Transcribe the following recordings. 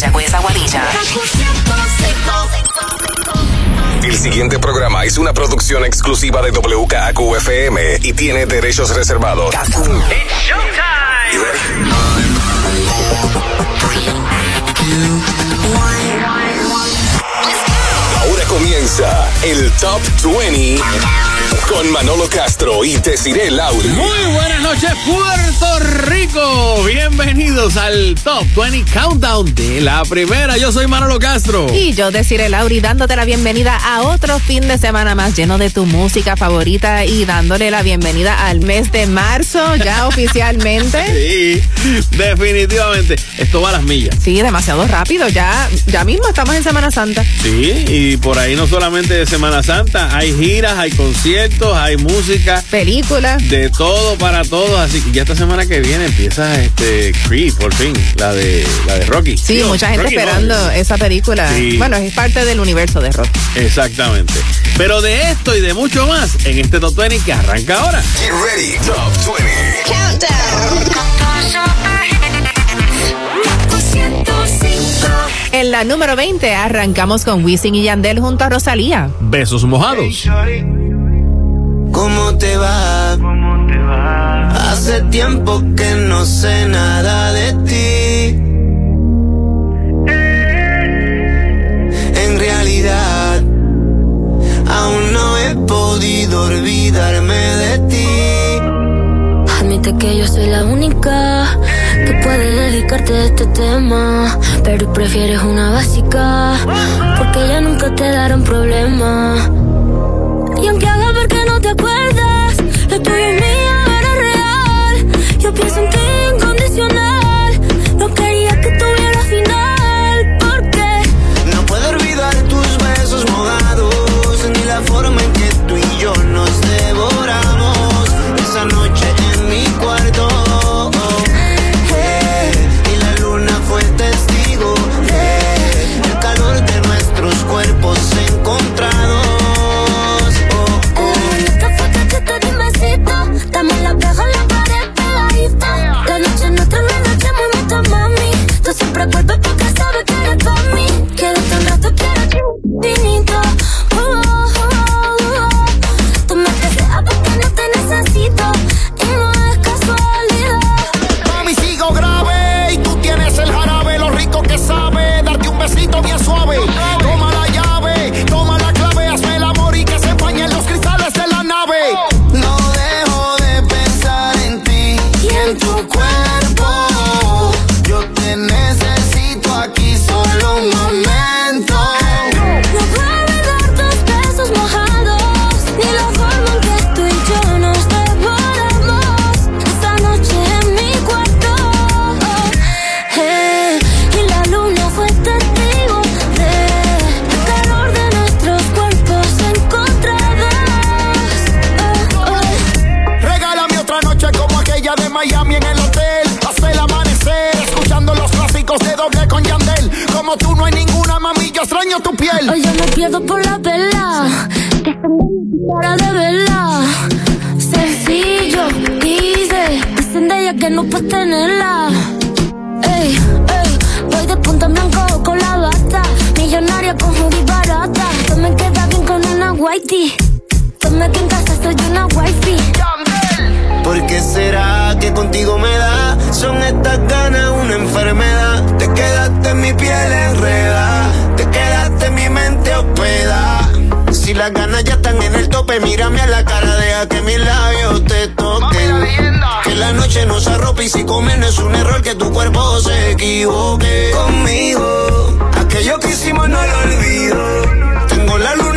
Mayagüez, Aguadilla. El siguiente programa es una producción exclusiva de WKQFM y tiene derechos reservados. Ahora comienza el Top 20 con Manolo Castro y Desiree Lauri. Muy buenas noches, Puerto Rico. Bienvenidos al Top 20 Countdown de la primera. Yo soy Manolo Castro. Y yo, Desiree Lauri, dándote la bienvenida a otro fin de semana más lleno de tu música favorita y dándole la bienvenida al mes de marzo, ya oficialmente. Sí, definitivamente. Esto va a las millas. Sí, demasiado rápido. Ya, ya mismo estamos en Semana Santa. Sí, y por ahí no solamente de Semana Santa, hay giras, hay conciertos, hay música. Películas. De todo para todos. Así que ya esta semana que viene empieza este Creed, por fin, la de la de Rocky. Sí, mucha gente Rocky no, esperando esa película. Sí. Bueno, es parte del universo de Rocky. Exactamente. Pero de esto y de mucho más en este Top 20 que arranca ahora. Get ready, Top 20. En la número 20 arrancamos con Wisin y Yandel junto a Rosalía. Besos mojados. ¿Cómo te va? Hace tiempo que no sé nada de ti. En realidad, aún no he podido olvidarme de ti. Admite que yo soy la única que puede dedicarte a este tema. Pero prefieres una básica, porque ya nunca te darán problema. Pienso en ti doble con Yandel. Como tú no hay ninguna, mami, yo extraño tu piel. Hoy yo me pierdo por la vela. Para de verla Sencillo, easy Dicen de ella que no puedes tenerla. Ey, ey Voy de punta en blanco con la bata. Millonaria con hoodie barata. Tú me queda bien con una whitey. Tome que en casa soy una wifey ¿Por qué será que contigo me da? Son estas ganas una enfermedad. Te quedaste en mi piel enredada. Te quedaste en mi mente hospedada. Si las ganas ya están en el tope, mírame a la cara, deja que mis labios te toquen. Que la noche nos arrope y si comer no es un error que tu cuerpo se equivoque. Conmigo, aquello que hicimos no lo olvido. Tengo la luna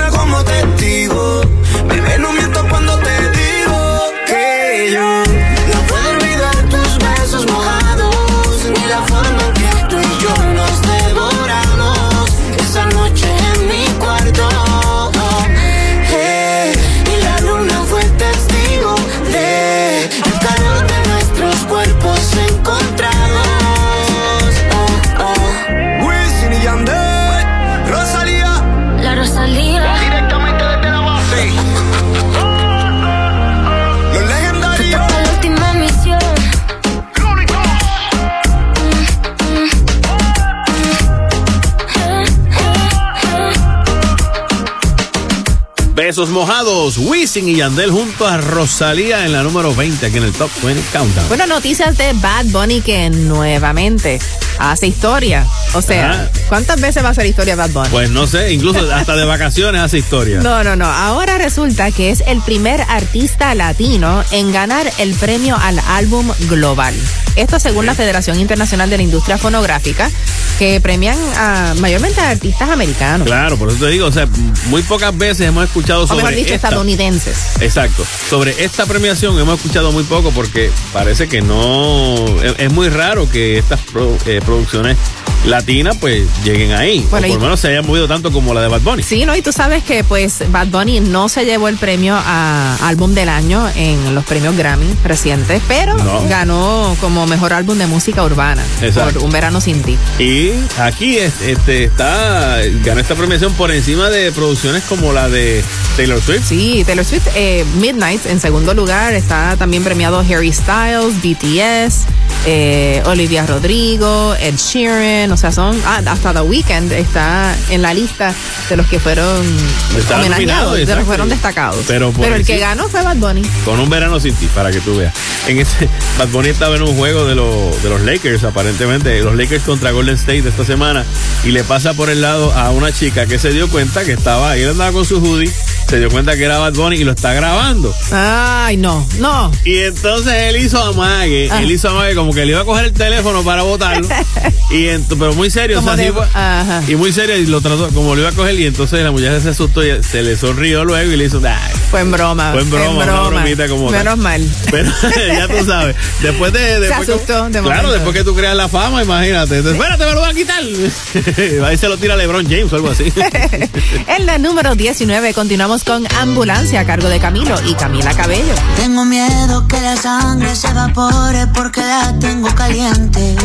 Besos mojados, Wisin y Yandel junto a Rosalía en la número 20 aquí en el Top 20 Countdown. Bueno, noticias de Bad Bunny que nuevamente hace historia. O sea, Ajá. ¿cuántas veces va a hacer historia Bad Bunny? Pues no sé, incluso hasta de vacaciones hace historia. No, no, no. Ahora resulta que es el primer artista latino en ganar el premio al álbum global. Esto según la Federación Internacional de la Industria Fonográfica, que premian a, mayormente a artistas americanos. Claro, por eso te digo, o sea, muy pocas veces hemos escuchado O sobre mejor dicho, esta- estadounidenses. Exacto. Sobre esta premiación hemos escuchado muy poco porque parece que no. Es, es muy raro que estas pro- eh, producciones latinas pues lleguen ahí. Bueno, o por lo menos se hayan movido tanto como la de Bad Bunny. Sí, ¿no? Y tú sabes que pues Bad Bunny no se llevó el premio a álbum del año en los premios Grammy recientes, pero No. ganó como mejor álbum de música urbana Exacto. por Un Verano Sin Ti. Y aquí es- este, está. Ganó esta premiación por encima de producciones como la de Taylor Swift. Sí, Taylor Swift, eh, Midnight en segundo lugar, está también premiado Harry Styles, BTS, eh, Olivia Rodrigo, Ed Sheeran, o sea, son, ah, hasta The Weeknd está en la lista de los que fueron nominado, homenajeados, de los que fueron destacados. Pero por el que ganó fue Bad Bunny. Con un verano sin ti, para que tú veas. En ese, Bad Bunny estaba en un juego de, los de los Lakers, aparentemente, los Lakers contra Golden State de esta semana, y le pasa por el lado a una chica que se dio cuenta que estaba ahí, él andaba con su hoodie, se dio cuenta que era Bad Bunny y lo está grabando. Ay, no, no. Y entonces él hizo amague, Ah. él hizo amague como que le iba a coger el teléfono para botarlo. y ent- pero muy serio, o sea, de- así y muy serio, y lo trató como lo iba a coger, y entonces la muchacha se asustó y se le sonrió luego y le hizo, "Ay, Fue en broma. Fue en broma, una bromita como tal. Menos mal. Pero ya tú sabes, después de. después que- asustó de Claro, momento. después que tú creas la fama, imagínate. Entonces, Espérate, me lo van a quitar. Ahí se lo tira LeBron James o algo así. en la número 19 continuamos con Ambulancia a cargo de Camilo y Camila Cabello. Tengo miedo que la sangre se evapore porque la tengo caliente.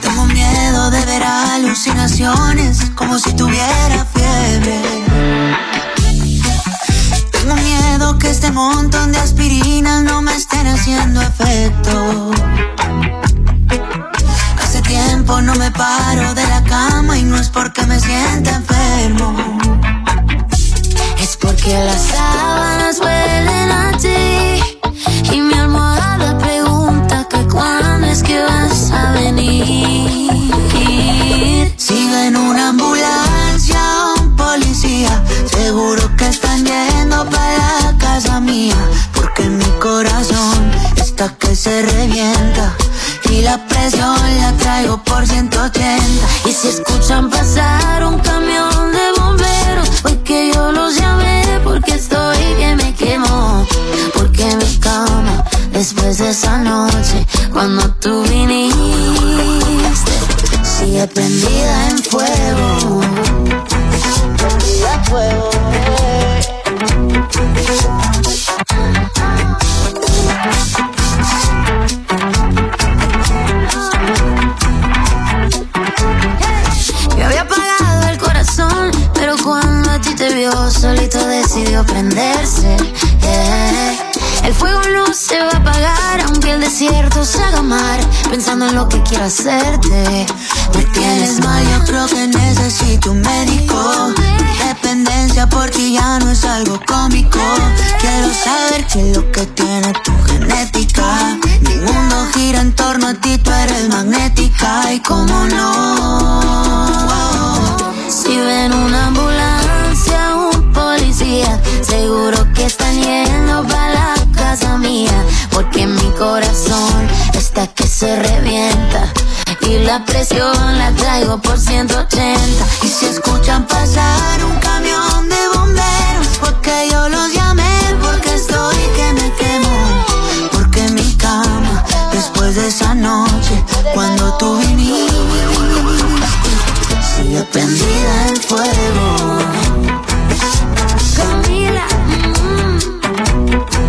Tengo miedo de ver alucinaciones como si tuviera fiebre. Tengo miedo que este montón de aspirinas no me estén haciendo efecto. Hace tiempo no me paro de la cama y no es porque me sienta enfermo. Es porque las sábanas huelen a ti y mi almohada pregunta una ambulancia un policía, seguro que están yendo para la casa mía, porque mi corazón está que se revienta. Y la presión la traigo por 180 Y si escuchan pasar un camión de bomberos Porque yo los llamé Porque estoy que me quemo. Porque mi cama Después de esa noche Cuando tú viniste Sigue prendida en fuego. Prendida en fuego. Me había apagado el corazón, pero cuando a ti te vio, solito decidió prenderse. El fuego no se va a apagar, aunque el desierto se haga mar. Pensando en lo que quiero hacerte. Me tienes mal, yo creo que necesito un médico. Dependencia por ti ya no es algo cómico. Quiero saber qué es lo que tiene tu genética. Mi mundo gira en torno a ti, tú eres magnética. Y cómo no. Si ven una ambulancia, un policía, seguro que están yendo para Porque mi corazón está que se revienta. Y la presión la traigo por 180. Y si escuchan pasar un camión de bomberos, porque yo los llamé, porque estoy que me quemo. Porque mi cama, después de esa noche, cuando tú viniste, sigue prendida en fuego. Camila, mm,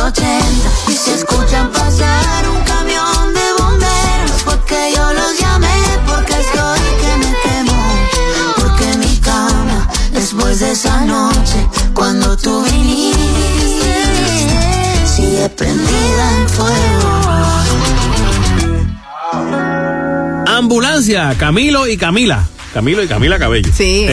80 y se escuchan pasar un camión de bomberos porque yo los llamé porque estoy que me quemo porque mi cama después de esa noche cuando tú viniste sigue prendida en fuego. Ambulancia Camilo y Camila. Camilo y Camila Cabello. Sí.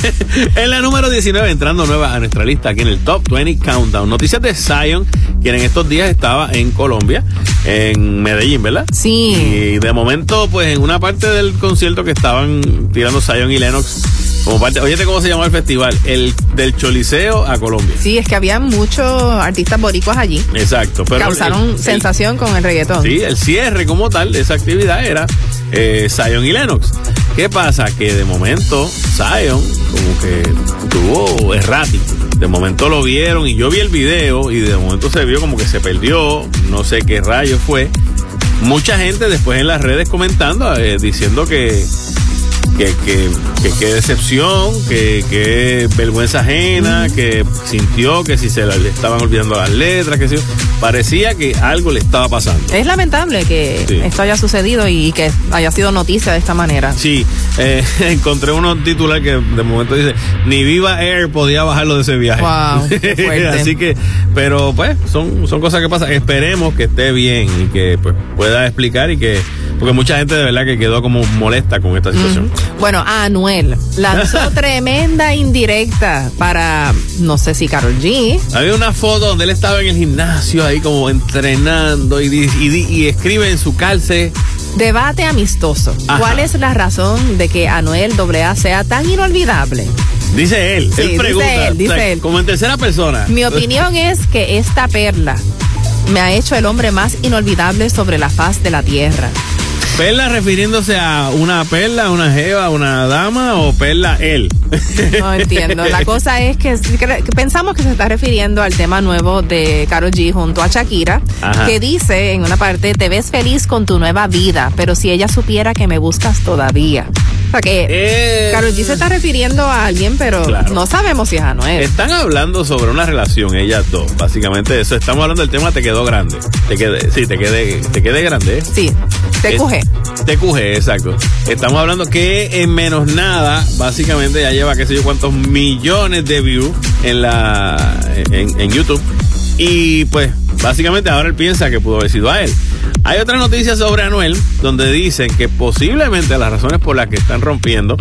en la número 19, entrando nueva a nuestra lista aquí en el Top 20 Countdown. Noticias de Zion, quien en estos días estaba en Colombia, en Medellín, ¿verdad? Sí. Y de momento, pues en una parte del concierto que estaban tirando Zion y Lennox, como parte, oye, ¿cómo se llama el festival? El del Choliseo a Colombia. Sí, es que había muchos artistas boricuas allí. Exacto. Pero Causaron el- el- sensación con el reggaetón. Sí, el cierre como tal de esa actividad era eh, Zion y Lennox. ¿Qué pasa? Que de momento Zion como que estuvo errático. De momento lo vieron y yo vi el video y de momento se vio como que se perdió, no sé qué rayo fue. Mucha gente después en las redes comentando, eh, diciendo que que, que, que, qué decepción, que, que vergüenza ajena, que sintió que si se le estaban olvidando las letras, que si, parecía que algo le estaba pasando. Es lamentable que Sí. esto haya sucedido y que haya sido noticia de esta manera. Sí, eh, encontré unos titulares que de momento dice, ni Viva Air podía bajarlo de ese viaje. Wow, qué. Así que, pero pues, son, son cosas que pasan. Esperemos que esté bien y que pues, pueda explicar y que, porque mucha gente de verdad que quedó como molesta con esta situación. Bueno, Anuel lanzó tremenda indirecta para, no sé si Carol G. Había una foto donde él estaba en el gimnasio ahí como entrenando y, escribe en su calce. Debate amistoso. Ajá. ¿Cuál es la razón de que Anuel AA sea tan inolvidable? Dice él, Sí, él dice pregunta. él, dice o sea, él. Como en tercera persona. Mi opinión es que esta perla me ha hecho el hombre más inolvidable sobre la faz de la tierra. ¿Perla refiriéndose a una perla, una jeva, una dama o perla él? No entiendo. La cosa es que, que pensamos que se está refiriendo al tema nuevo de Karol G junto a Shakira, Ajá. que dice en una parte, te ves feliz con tu nueva vida, pero si ella supiera que me buscas todavía. O sea que Karol G se está refiriendo a alguien, pero Claro. no sabemos si es Anuel. Están hablando sobre una relación, ellas dos. Básicamente eso. Estamos hablando del tema te quedó grande. Te quedé, sí, te quedé, te quedé grande. Sí, te Es- cuje. Te cuje, exacto. Estamos hablando que en menos nada, básicamente ya lleva qué sé yo cuántos millones de views en la en, en YouTube. Y pues, básicamente ahora él piensa que pudo haber sido a él. Hay otra noticia sobre Anuel, donde dicen que posiblemente las razones por las que están rompiendo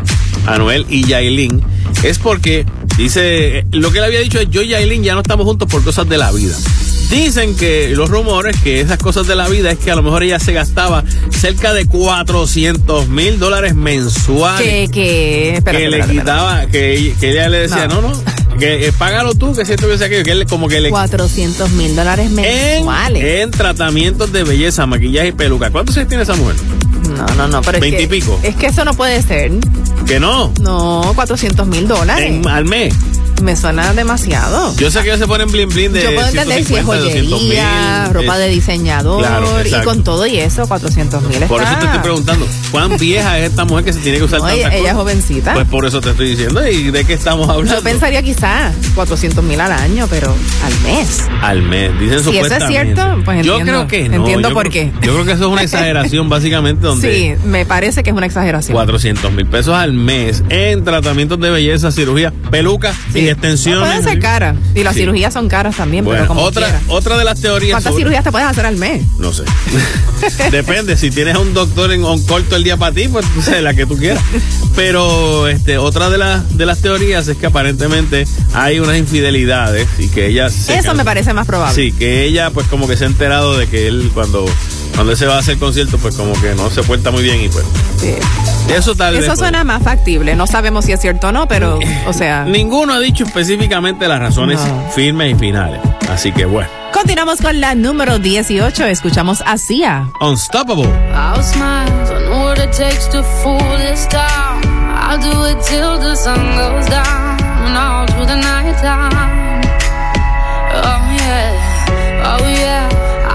Anuel y Yailin es porque, dice, lo que él había dicho es, yo y Yailin ya no estamos juntos por cosas de la vida. Dicen que los rumores que esas cosas de la vida es que a lo mejor ella se gastaba cerca de 400 mil dólares mensuales. Que, que, espérate, que le espérate, espérate. quitaba, que, que ella le decía, no, No. no, que eh, págalo tú, que siento que sea aquello, que él como que le... 400 mil dólares En, mensuales. en tratamientos de belleza, maquillaje y peluca. ¿Cuántos años tiene esa mujer? No, no, no, pero es que, y pico. es que eso no puede ser. Que no. No, 400 mil dólares. En, al mes. Me suena demasiado. Yo sé que ellos se ponen blin blin de Yo puedo entender si es 150, 200 joyería, ropa Es- de diseñador Claro, y con todo y eso, 400 mil Por eso te estoy preguntando, ¿cuán vieja es esta mujer que se tiene que usar Oye, tantas ella es jovencita. Pues por eso te estoy diciendo. ¿Y de qué estamos hablando? Yo pensaría quizás 400 mil al año, pero al mes. Al mes, dicen Si eso es cierto, pues Yo entiendo- creo que no. entiendo yo por creo- qué. Yo creo que eso es una exageración, básicamente, donde Sí, me parece que es una exageración. 400 mil pesos al mes en tratamientos de belleza, cirugía, peluca Sí. y No, extensiones. pueden ser caras. Y las Sí. cirugías son caras también, Bueno, pero como otra, quiera. otra de las teorías. ¿Cuántas sobre- cirugías te puedes hacer al mes? No sé. Depende, si tienes a un doctor en un corto el día para ti, pues tú sabes, la que tú quieras. Pero este, otra de, las de las teorías es que aparentemente hay unas infidelidades y que ella se Eso me parece más probable. Sí, que ella pues como que se ha enterado de que él cuando, cuando él se va a hacer concierto pues como que no se porta muy bien y pues Sí. eso tal vez. Eso pues, suena más factible. No sabemos si es cierto o no, pero, o sea. Ninguno ha dicho específicamente las razones No. firmes y finales. Así que bueno. Continuamos con la número 18. Escuchamos a Sia. Unstoppable. I'll smile, I know what it takes to fool this town. I'll do it till the sun goes down and all through the night time. Oh yeah, oh yeah.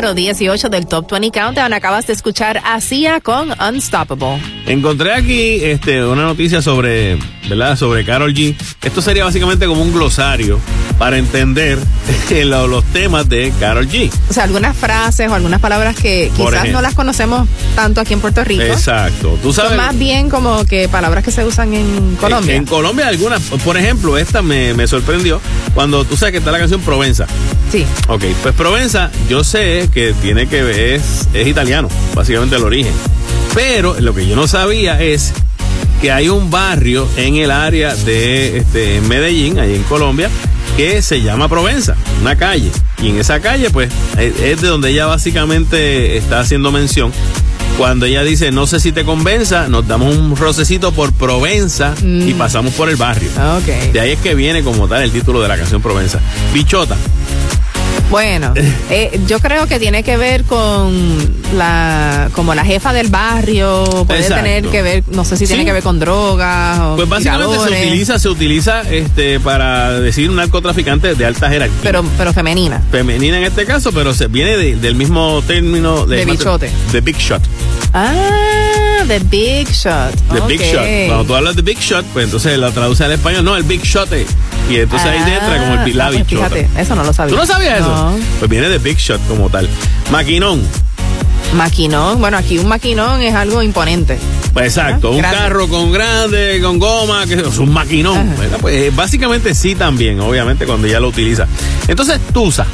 número 18 del Top 20 Countdown. Acabas de escuchar a Sia con Unstoppable. Encontré aquí este, una noticia sobre, ¿verdad? Sobre Carol G. Esto sería básicamente como un glosario para entender los temas de Carol G. O sea, algunas frases o algunas palabras que quizás no las conocemos tanto aquí en Puerto Rico. Exacto. Tú sabes. Son más bien como que palabras que se usan en Colombia. En, Colombia algunas, por ejemplo, esta me, me sorprendió cuando tú sabes que está la canción Provenza. Sí. Ok, pues Provenza, yo sé que tiene que ver, es, es italiano, básicamente el origen. Pero lo que yo no sabía es que hay un barrio en el área de este, Medellín, ahí en Colombia, que se llama Provenza, una calle. Y en esa calle, pues, es de donde ella básicamente está haciendo mención. Cuando ella dice, no sé si te convenza, nos damos un rocecito por Provenza y mm. pasamos por el barrio. Okay. De ahí es que viene como tal el título de la canción Provenza. Bichota. Bueno, eh, yo creo que tiene que ver con la como la jefa del barrio, puede tener que ver, no sé si tiene que ver con drogas o Pues básicamente se utiliza, se utiliza este para decir un narcotraficante de alta jerarquía. Pero pero femenina. Femenina en este caso, pero se viene del mismo término de, de bichote. De big shot. Ah, The Big Shot. The Big Shot. Cuando tú hablas de Big Shot, pues entonces la traduce al español, no, el Big Shot. Y entonces ahí entra como el, la ah, pues Fíjate, eso no lo sabía. ¿Tú no sabías eso? Pues viene de Big Shot como tal. Maquinón. Maquinón, bueno, aquí un maquinón es algo imponente. Pues exacto, un carro con grande, con goma, que es un maquinón. Pues eh, básicamente sí también, obviamente, cuando ya lo utiliza. Entonces, Tusa.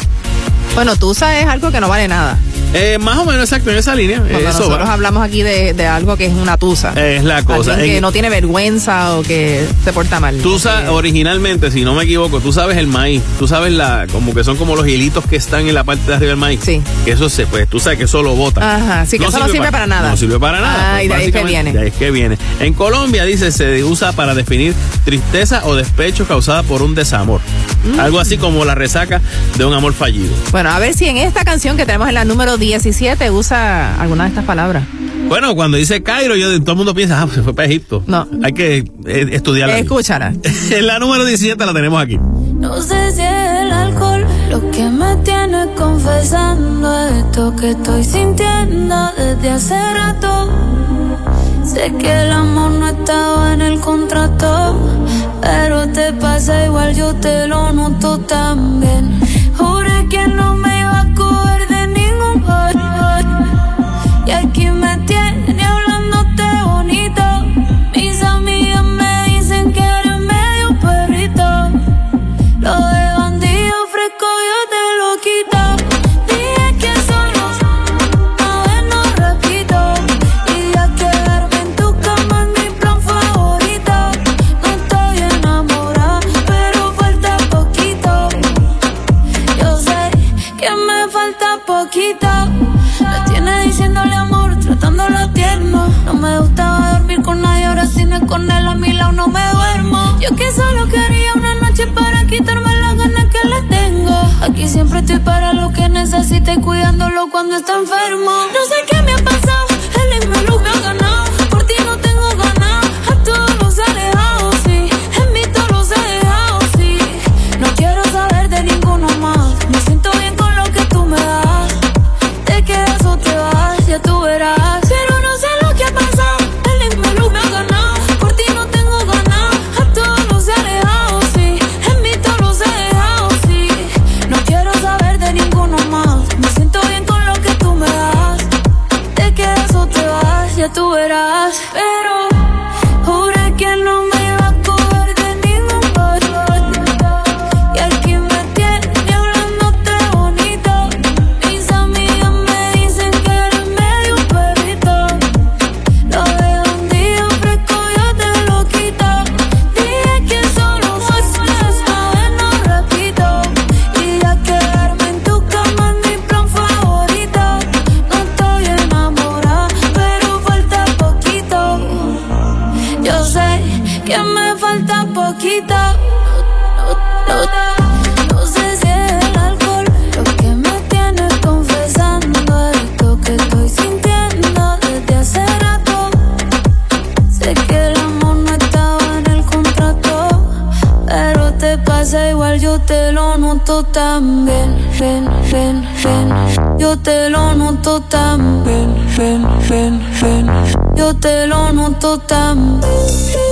Bueno, Tusa es algo que no vale nada. Eh, más o menos exacto en esa línea. Cuando nosotros hablamos aquí de, algo que es una tusa. Es la cosa. que no tiene vergüenza o que se porta mal. Tusa, originalmente, si no me equivoco, tú sabes el maíz. Tú sabes la, como que son como los hilitos que están en la parte de arriba del maíz. Sí. Que eso se, pues tú sabes que eso lo bota. Ajá, sí, que eso no sirve para, nada. No sirve para nada. Ah, y de ahí que viene. De ahí es que viene. En Colombia, dice, se usa para definir tristeza o despecho causada por un desamor. Mm. Algo así como la resaca de un amor fallido. Bueno, a ver si en esta canción que tenemos en la número 17 usa alguna de estas palabras. Bueno, cuando dice Cairo, yo, todo el mundo piensa, ah, se fue para Egipto. No. Hay que eh, estudiarla. Escúchala. la número 17 la tenemos aquí. No sé si es el alcohol lo que me tiene confesando esto que estoy sintiendo desde hace rato. Sé que el amor no estaba en el contrato, pero te pasa igual, yo te lo noto también. Juré que no me iba a coger y aquí me tiene hablándote bonito. Mis amigas me dicen que eres medio perrito. Lo de bandido fresco yo te lo quito. Dije que solo a ver no repito. Y a quedarme en tu cama es mi plan favorito. No estoy enamorada, pero falta poquito. Yo sé que me falta poquito. Con él a mi lado no me duermo. Yo que solo quería una noche para quitarme las ganas que le tengo. Aquí siempre estoy para lo que necesite, cuidándolo cuando está enfermo. No sé qué me ha pasado, el me me ha ganado. Ven, ven, ven. Yo te lo noto también.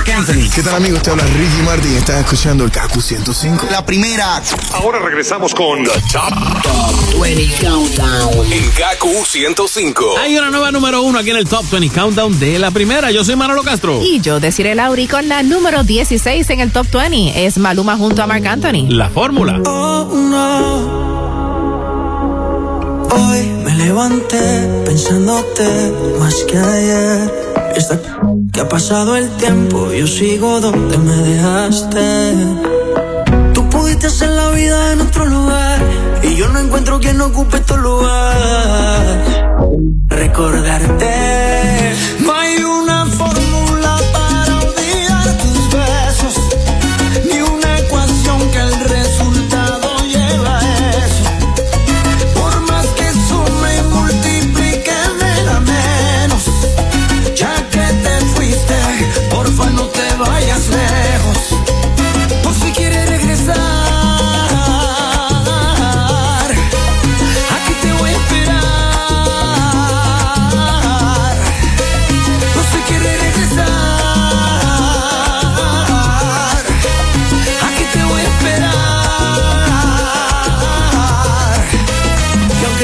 Mark Anthony. ¿Qué tal amigos? Te habla Ricky Martin. Estás escuchando el Kaku 105. La primera. Ahora regresamos con The Top, Top 20 Countdown. en Kaku 105. Hay una nueva número uno aquí en el Top 20 Countdown de la primera. Yo soy Manolo Castro. Y yo deciré Lauri con la número 16 en el top 20. Es Maluma junto a Marc Anthony. La fórmula. Oh, no. Hoy me levanté pensándote más que ayer. Está que ha pasado el tiempo, yo sigo donde me dejaste. Tú pudiste hacer la vida en otro lugar y yo no encuentro quien ocupe tu lugar. Recordarte.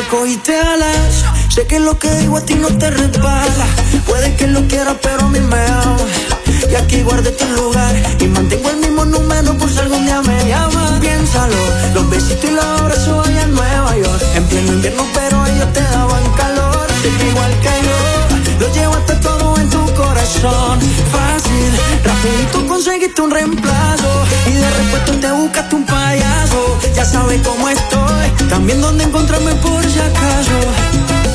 Cogiste alas, sé que lo que digo a ti no te resbala. Puede que lo quieras, pero a mí me ama. Y aquí guardé tu lugar y mantengo el mismo número por si algún día me llamas. Piénsalo, los besitos y los abrazos allá en Nueva York. En pleno invierno, pero ellos te daban calor. Igual que yo, lo llevaste todo en tu corazón. Fácil, rapidito conseguiste un reemplazo. Y de repuesto te buscaste un payaso. Ya sabes cómo estoy, también dónde encontrarme por si acaso.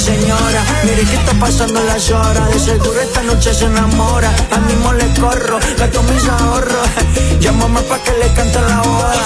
Señora, mire que está pasando las horas. De seguro esta noche se enamora. Al mismo le corro, gasto mis ahorros. Llámame pa' que le cante la hora.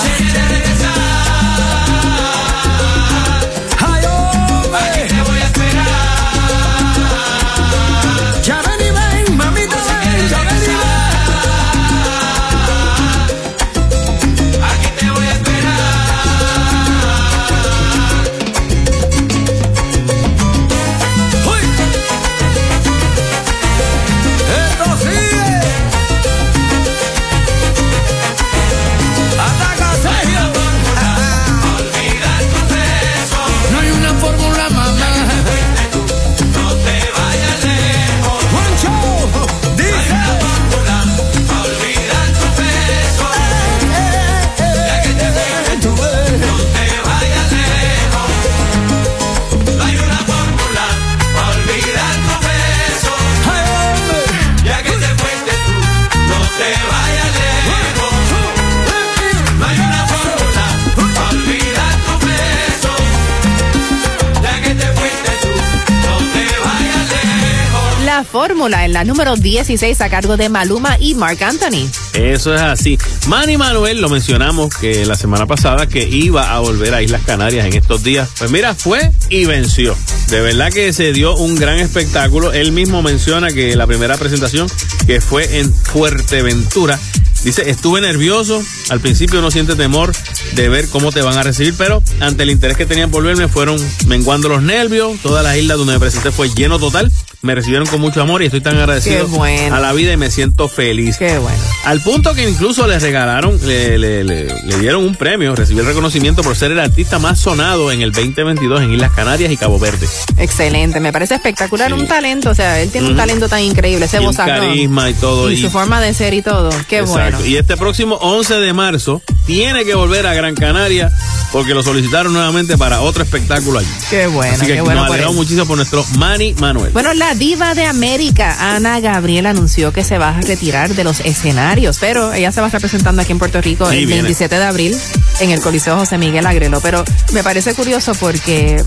Fórmula en la número 16 a cargo de Maluma y Mark Anthony. Eso es así. Manny Manuel, lo mencionamos que la semana pasada que iba a volver a Islas Canarias en estos días. Pues mira, fue y venció. De verdad que se dio un gran espectáculo. Él mismo menciona que la primera presentación que fue en Fuerteventura Dice, estuve nervioso, al principio no siente temor de ver cómo te van a recibir, pero ante el interés que tenían por verme fueron menguando los nervios, todas las islas donde me presenté fue lleno total, me recibieron con mucho amor y estoy tan agradecido bueno. a la vida y me siento feliz. Qué bueno. Al punto que incluso le regalaron, le, le- le- le dieron un premio, recibió el reconocimiento por ser el artista más sonado en el 2022 en Islas Canarias y Cabo Verde. Excelente, me parece espectacular, un talento, o sea, él tiene un talento tan increíble, ese vozarrón. carisma y todo. Y, y- su forma de ser y todo, qué Exacto. bueno. Y este próximo 11 de marzo tiene que volver a Gran Canaria porque lo solicitaron nuevamente para otro espectáculo allí. Qué bueno, Así que qué bueno nos alegramos muchísimo por nuestro Manny Manuel. Bueno, la diva de América, Ana Gabriel, anunció que se va a retirar de los escenarios, pero ella se va a estar presentando aquí en Puerto Rico Sí, el viene. 27 de abril en el Coliseo José Miguel Agrelo. Pero me parece curioso porque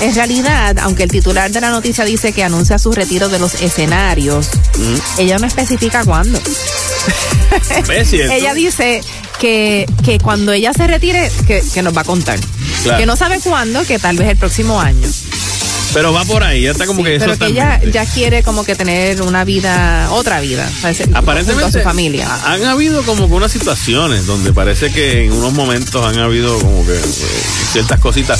en realidad, aunque el titular de la noticia dice que anuncia su retiro de los escenarios, Mm. ella no especifica cuándo. Ella dice que, que cuando ella se retire, que, que nos va a contar. Claro. Que no sabe cuándo, que tal vez el próximo año. Pero va por ahí, ya está como que eso Pero que ella ya quiere como que tener una vida, otra vida. junto Aparentemente a su familia. ha- han habido como que unas situaciones donde parece que en unos momentos han habido como que eh, ciertas cositas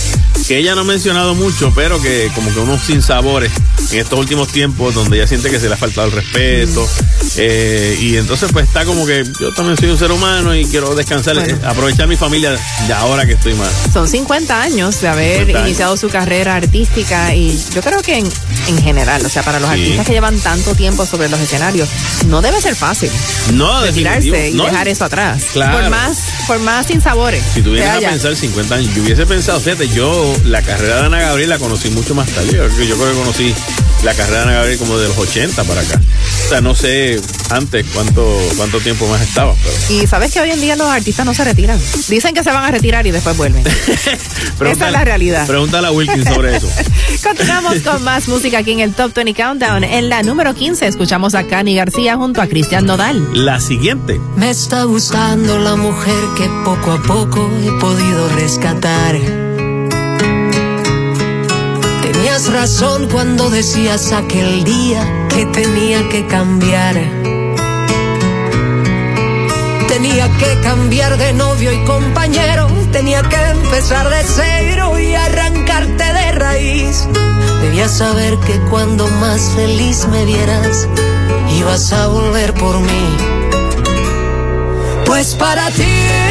que ella no ha mencionado mucho, pero que como que unos sinsabores en estos últimos tiempos donde ella siente que se le ha faltado el respeto eh, y entonces pues está como que yo también soy un ser humano y quiero descansar, Bueno. eh, aprovechar mi familia de ahora que estoy más. Son 50 años de haber 50 años. iniciado su carrera artística y yo creo que en, en general, o sea, para los Sí. artistas que llevan tanto tiempo sobre los escenarios, no debe ser fácil No, retirarse y no. dejar eso atrás. Claro. Por más, por más sinsabores. Si que a pensar 50 años, yo hubiese pensado, fíjate, yo la carrera de Ana Gabriel la conocí mucho más tarde. Yo, yo creo que conocí la carrera de Ana Gabriel como de los 80 para acá. O sea, no sé antes cuánto, cuánto tiempo más estaba, pero. Y sabes que hoy en día los artistas no se retiran. Dicen que se van a retirar y después vuelven. Esa es la realidad. Pregúntale a Wilkins sobre eso. Continuamos con más música aquí en el Top 20 Countdown. En la número 15 escuchamos a Cani García junto a Cristian Nodal. La siguiente. Me está gustando la mujer que poco a poco he podido rescatar. Razón cuando decías aquel día que tenía que cambiar. Tenía que cambiar de novio y compañero, tenía que empezar de cero y arrancarte de raíz. Debías saber que cuando más feliz me vieras, ibas a volver por mí. Pues para ti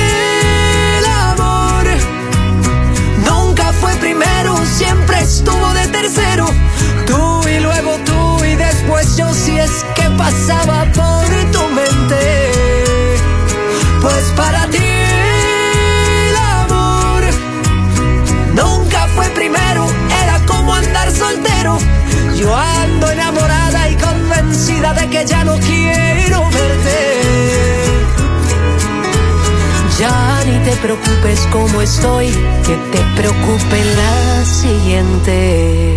siempre estuvo de tercero. Tú y luego tú y después yo si es que pasaba por tu mente. Pues para ti el amor nunca fue primero, era como andar soltero. Yo ando enamorada y convencida de que ya no quiero te preocupes como estoy, que te preocupe la siguiente.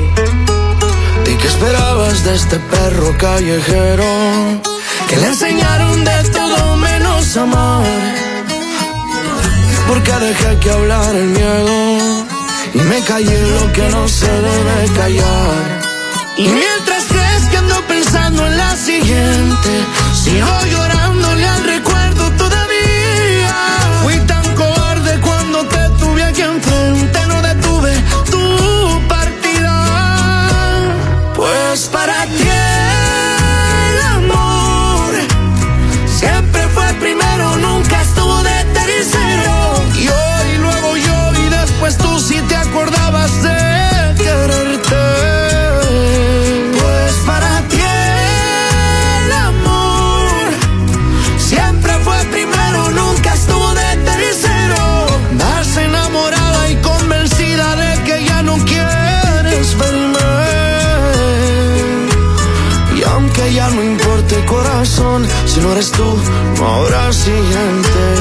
¿Y qué esperabas de este perro callejero? Que le enseñaron de todo menos amar. Porque dejé que hablar el miedo y me callé lo que no se debe callar. Y mientras crees que ando pensando en la siguiente, sigo llorándole eres tú, habrá siguiente.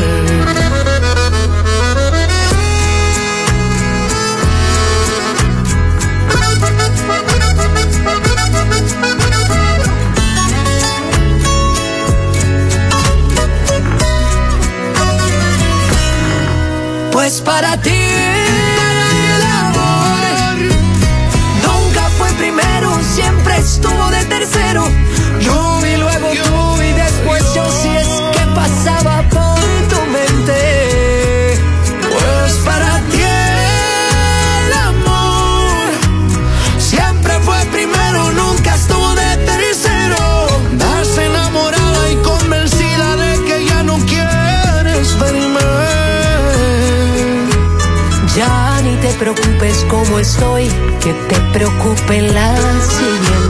Cómo estoy, que te preocupe la siguiente.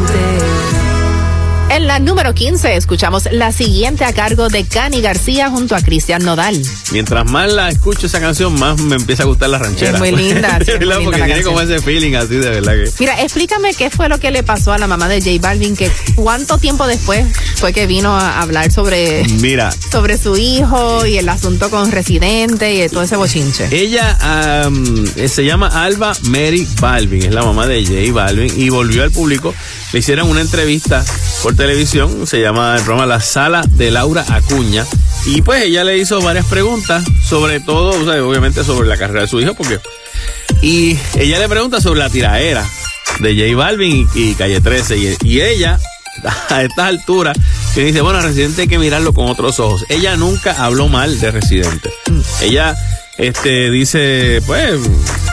En la número 15 escuchamos la siguiente a cargo de Cani García junto a Cristian Nodal. Mientras más la escucho esa canción, más me empieza a gustar la ranchera. Es muy linda, sí, es muy Porque tiene canción. como ese feeling así de verdad que. Mira, explícame qué fue lo que le pasó a la mamá de J Balvin, que cuánto tiempo después fue que vino a hablar sobre, Mira, sobre su hijo y el asunto con Residente y todo ese bochinche. Ella eh, se llama Alba Mary Balvin, es la mamá de J Balvin, y volvió al público. Le hicieron una entrevista por televisión, se llama el programa La Sala de Laura Acuña. Y pues ella le hizo varias preguntas, sobre todo, o sea, obviamente sobre la carrera de su hijo, porque. Y ella le pregunta sobre la tiraera de J Balvin y, y Calle 13. Y, y ella, a estas alturas, que dice, bueno, Residente hay que mirarlo con otros ojos. Ella nunca habló mal de Residente. Ella este dice, pues,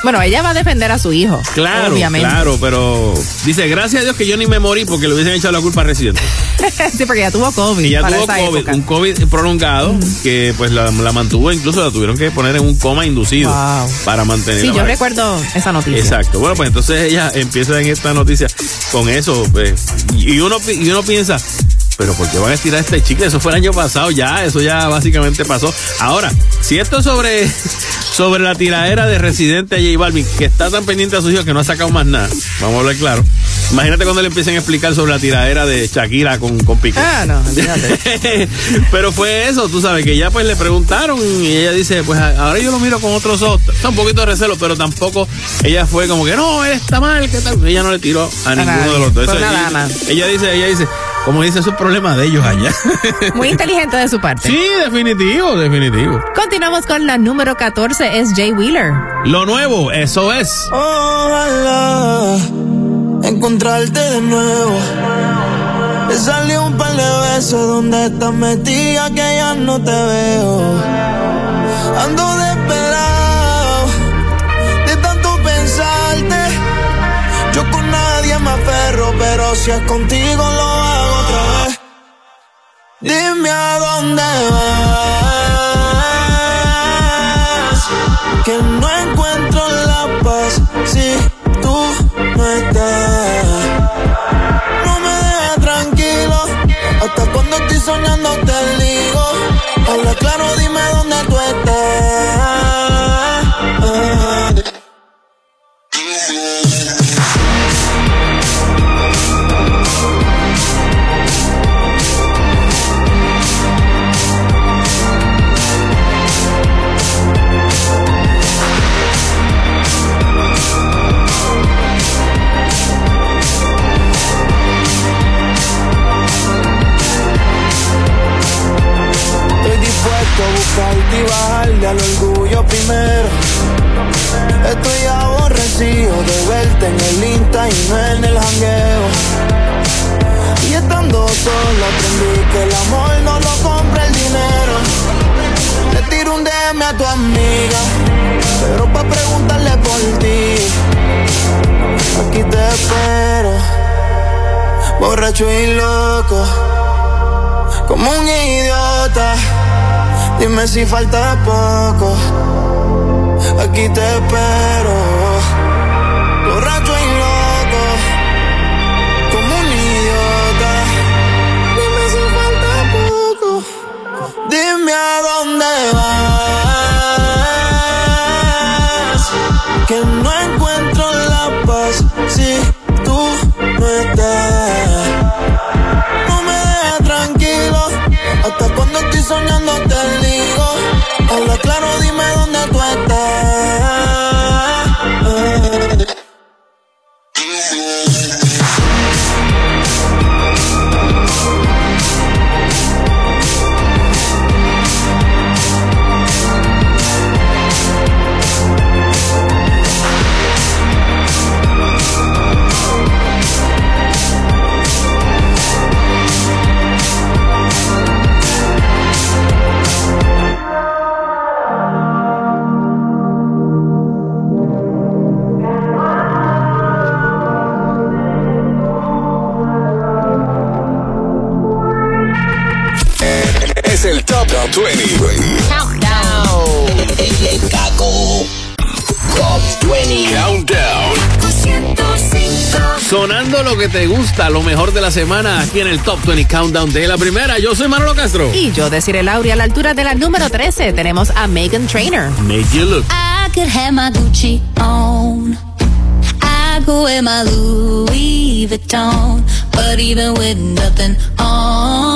Bueno, ella va a defender a su hijo. claro, Obviamente. claro, pero dice, gracias a Dios que yo ni me morí porque le hubiesen echado la culpa a Residente. sí, porque ya tuvo COVID. Y ya para tuvo COVID, época. un COVID prolongado que pues la, la mantuvo, incluso la tuvieron que poner en un coma inducido Wow. para mantenerla. Sí, yo recuerdo esa noticia. Exacto. Bueno, pues entonces ella empieza en esta noticia con eso. pues, y, uno, y uno piensa, pero ¿por qué van a estirar este chicle? Eso fue el año pasado ya, eso ya básicamente pasó. Ahora, si esto es sobre, sobre la tiradera de Residente a J Balvin, que está tan pendiente a sus hijos que no ha sacado más nada, vamos a hablar claro. Imagínate cuando le empiecen a explicar sobre la tiradera de Shakira con, con Piqué. Ah, no. Pero fue eso, tú sabes, que ya pues le preguntaron y ella dice, pues ahora yo lo miro con otros ojos. Está un poquito de recelo, pero tampoco ella fue como que no, él está mal, ¿qué tal? Ella no le tiró a, ninguno nadie. de los dos. Eso- ella, ella dice, ella dice, como dice, eso es problema de ellos allá. Muy inteligente de su parte. sí, definitivo, definitivo. Continuamos con la número 14, es Jay Wheeler. Lo nuevo, eso es. Ojalá encontrarte de nuevo. Te salió un par de besos donde estás metida que ya no te veo. Ando desesperado de tanto pensarte. Yo con nadie me aferro, pero si es contigo lo. Dime a dónde vas. Que no encuentro la paz si tú no estás. No me dejes tranquilo. Hasta cuando estoy soñando te digo. Habla claro, dime al orgullo primero. Estoy aborrecido de verte en el Insta y no en el jangueo. Y estando solo aprendí que el amor no lo compra el dinero. Le tiro un DM a tu amiga, pero pa' preguntarle por ti. Aquí te espero, borracho y loco como un idiota. Dime si falta poco. Aquí te espero. Borracho y loco. Como un idiota. Dime si falta poco. Dime a dónde vas. Que no encuentro la paz si Cuando estoy soñando te digo. Habla claro, dime dónde tú estás. Top 20. El Gago. Top 20 Countdown. Sonando lo que te gusta, lo mejor de la semana, aquí en el Top 20 Countdown de la primera. Yo soy Manolo Castro. Y yo, Desiree Lauri, a la altura de la número 13, tenemos a Megan Trainer. Make you look. I could have my Gucci on. I could wear my Louis Vuitton. But even with nothing on,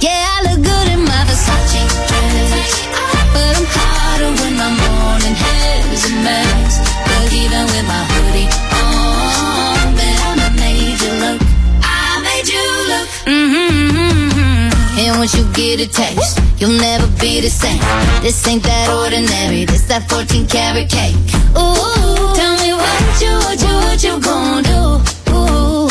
Yeah, I look good in even with my hoodie on, bet I made you look. I made you look. Mm-hmm. And once you get a taste, you'll never be the same. This ain't that ordinary. This that 14 karat cake. Ooh, tell me what you, what you, what you gonna do? Ooh,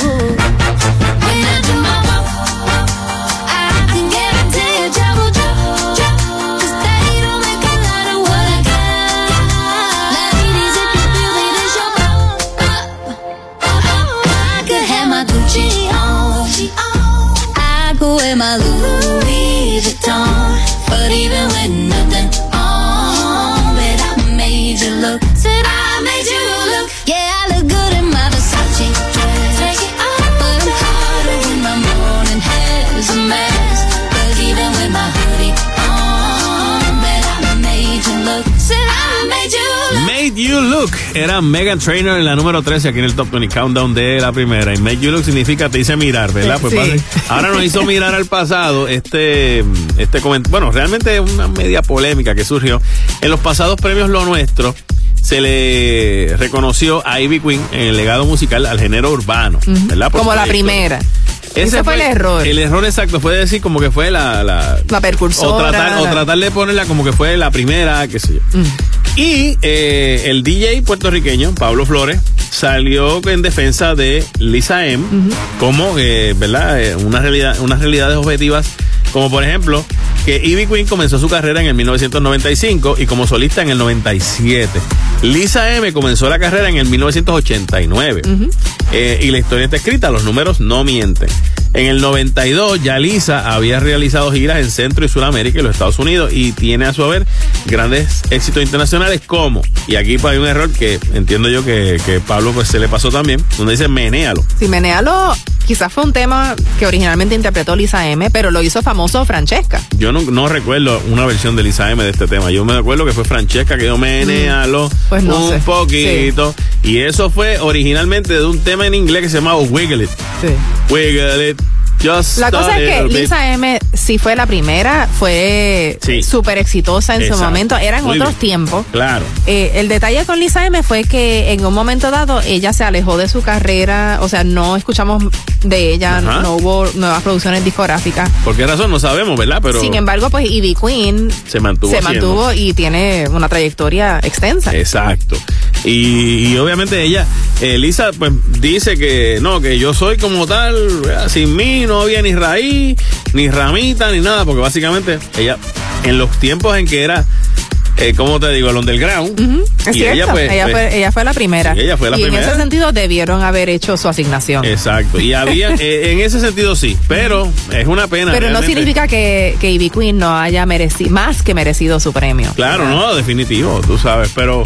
You Look era Megan Trainer en la número 13 aquí en el Top 20 Countdown de la primera. Y Make You Look significa te hice mirar, ¿verdad? Pues Sí. padre, ahora nos hizo mirar al pasado este, este comentario. Bueno, realmente es una media polémica que surgió. En los pasados premios Lo Nuestro se le reconoció a Ivy Queen en el legado musical al género urbano, ¿verdad? Por Como la primera. Ese fue el error. El error exacto fue decir como que fue la, la, La precursora. o tratar, o tratar de ponerla como que fue la primera, qué sé yo. Y eh, el DJ puertorriqueño, Pablo Flores, salió en defensa de Lisa M como, eh, ¿verdad? Eh, una realidad, unas realidades objetivas, como por ejemplo, que Ivy Queen comenzó su carrera en el 1995 y como solista en el 97. Lisa M comenzó la carrera en el 1989. Eh, y la historia está escrita, los números no mienten. En el 92 ya Lisa había realizado giras en Centro y Sudamérica y los Estados Unidos y tiene a su haber grandes éxitos internacionales como, y aquí pues, hay un error que entiendo yo que, que Pablo pues se le pasó también, donde dice menéalo. Si Menealo quizás fue un tema que originalmente interpretó Lisa M, pero lo hizo famoso Francesca. Yo no, no recuerdo una versión de Lisa M de este tema. Yo me acuerdo que fue Francesca que yo menéalo Pues no un sé. poquito. Y eso fue originalmente de un tema en inglés que se llamaba Wiggle It. Wiggle It. Just La cosa es que. Lisa M sí fue la primera, fue Sí. súper exitosa en su momento, eran Muy otros bien. tiempos. Claro. Eh, el detalle con Lisa M fue que en un momento dado ella se alejó de su carrera, o sea, no escuchamos de ella, no hubo nuevas producciones discográficas. ¿Por qué razón? No sabemos, ¿verdad? Pero Sin embargo, pues Ivy Queen se mantuvo se haciendo. mantuvo y tiene una trayectoria extensa. Exacto. Y, y obviamente ella, eh, Lisa, pues dice que no, que yo soy como tal, sin mí no había ni raíz, ni ramita, ni nada, porque básicamente ella, en los tiempos en que era, eh, ¿cómo te digo? El underground. Es y cierto, ella, pues, ella, pues, fue, ella fue la primera. Sí, ella fue la y primera. en ese sentido debieron haber hecho su asignación. Exacto. Y había, eh, en ese sentido sí, pero es una pena. Pero no significa que, que Ivy Queen no haya merecido, más que merecido su premio. Claro, no, definitivo, tú sabes, pero,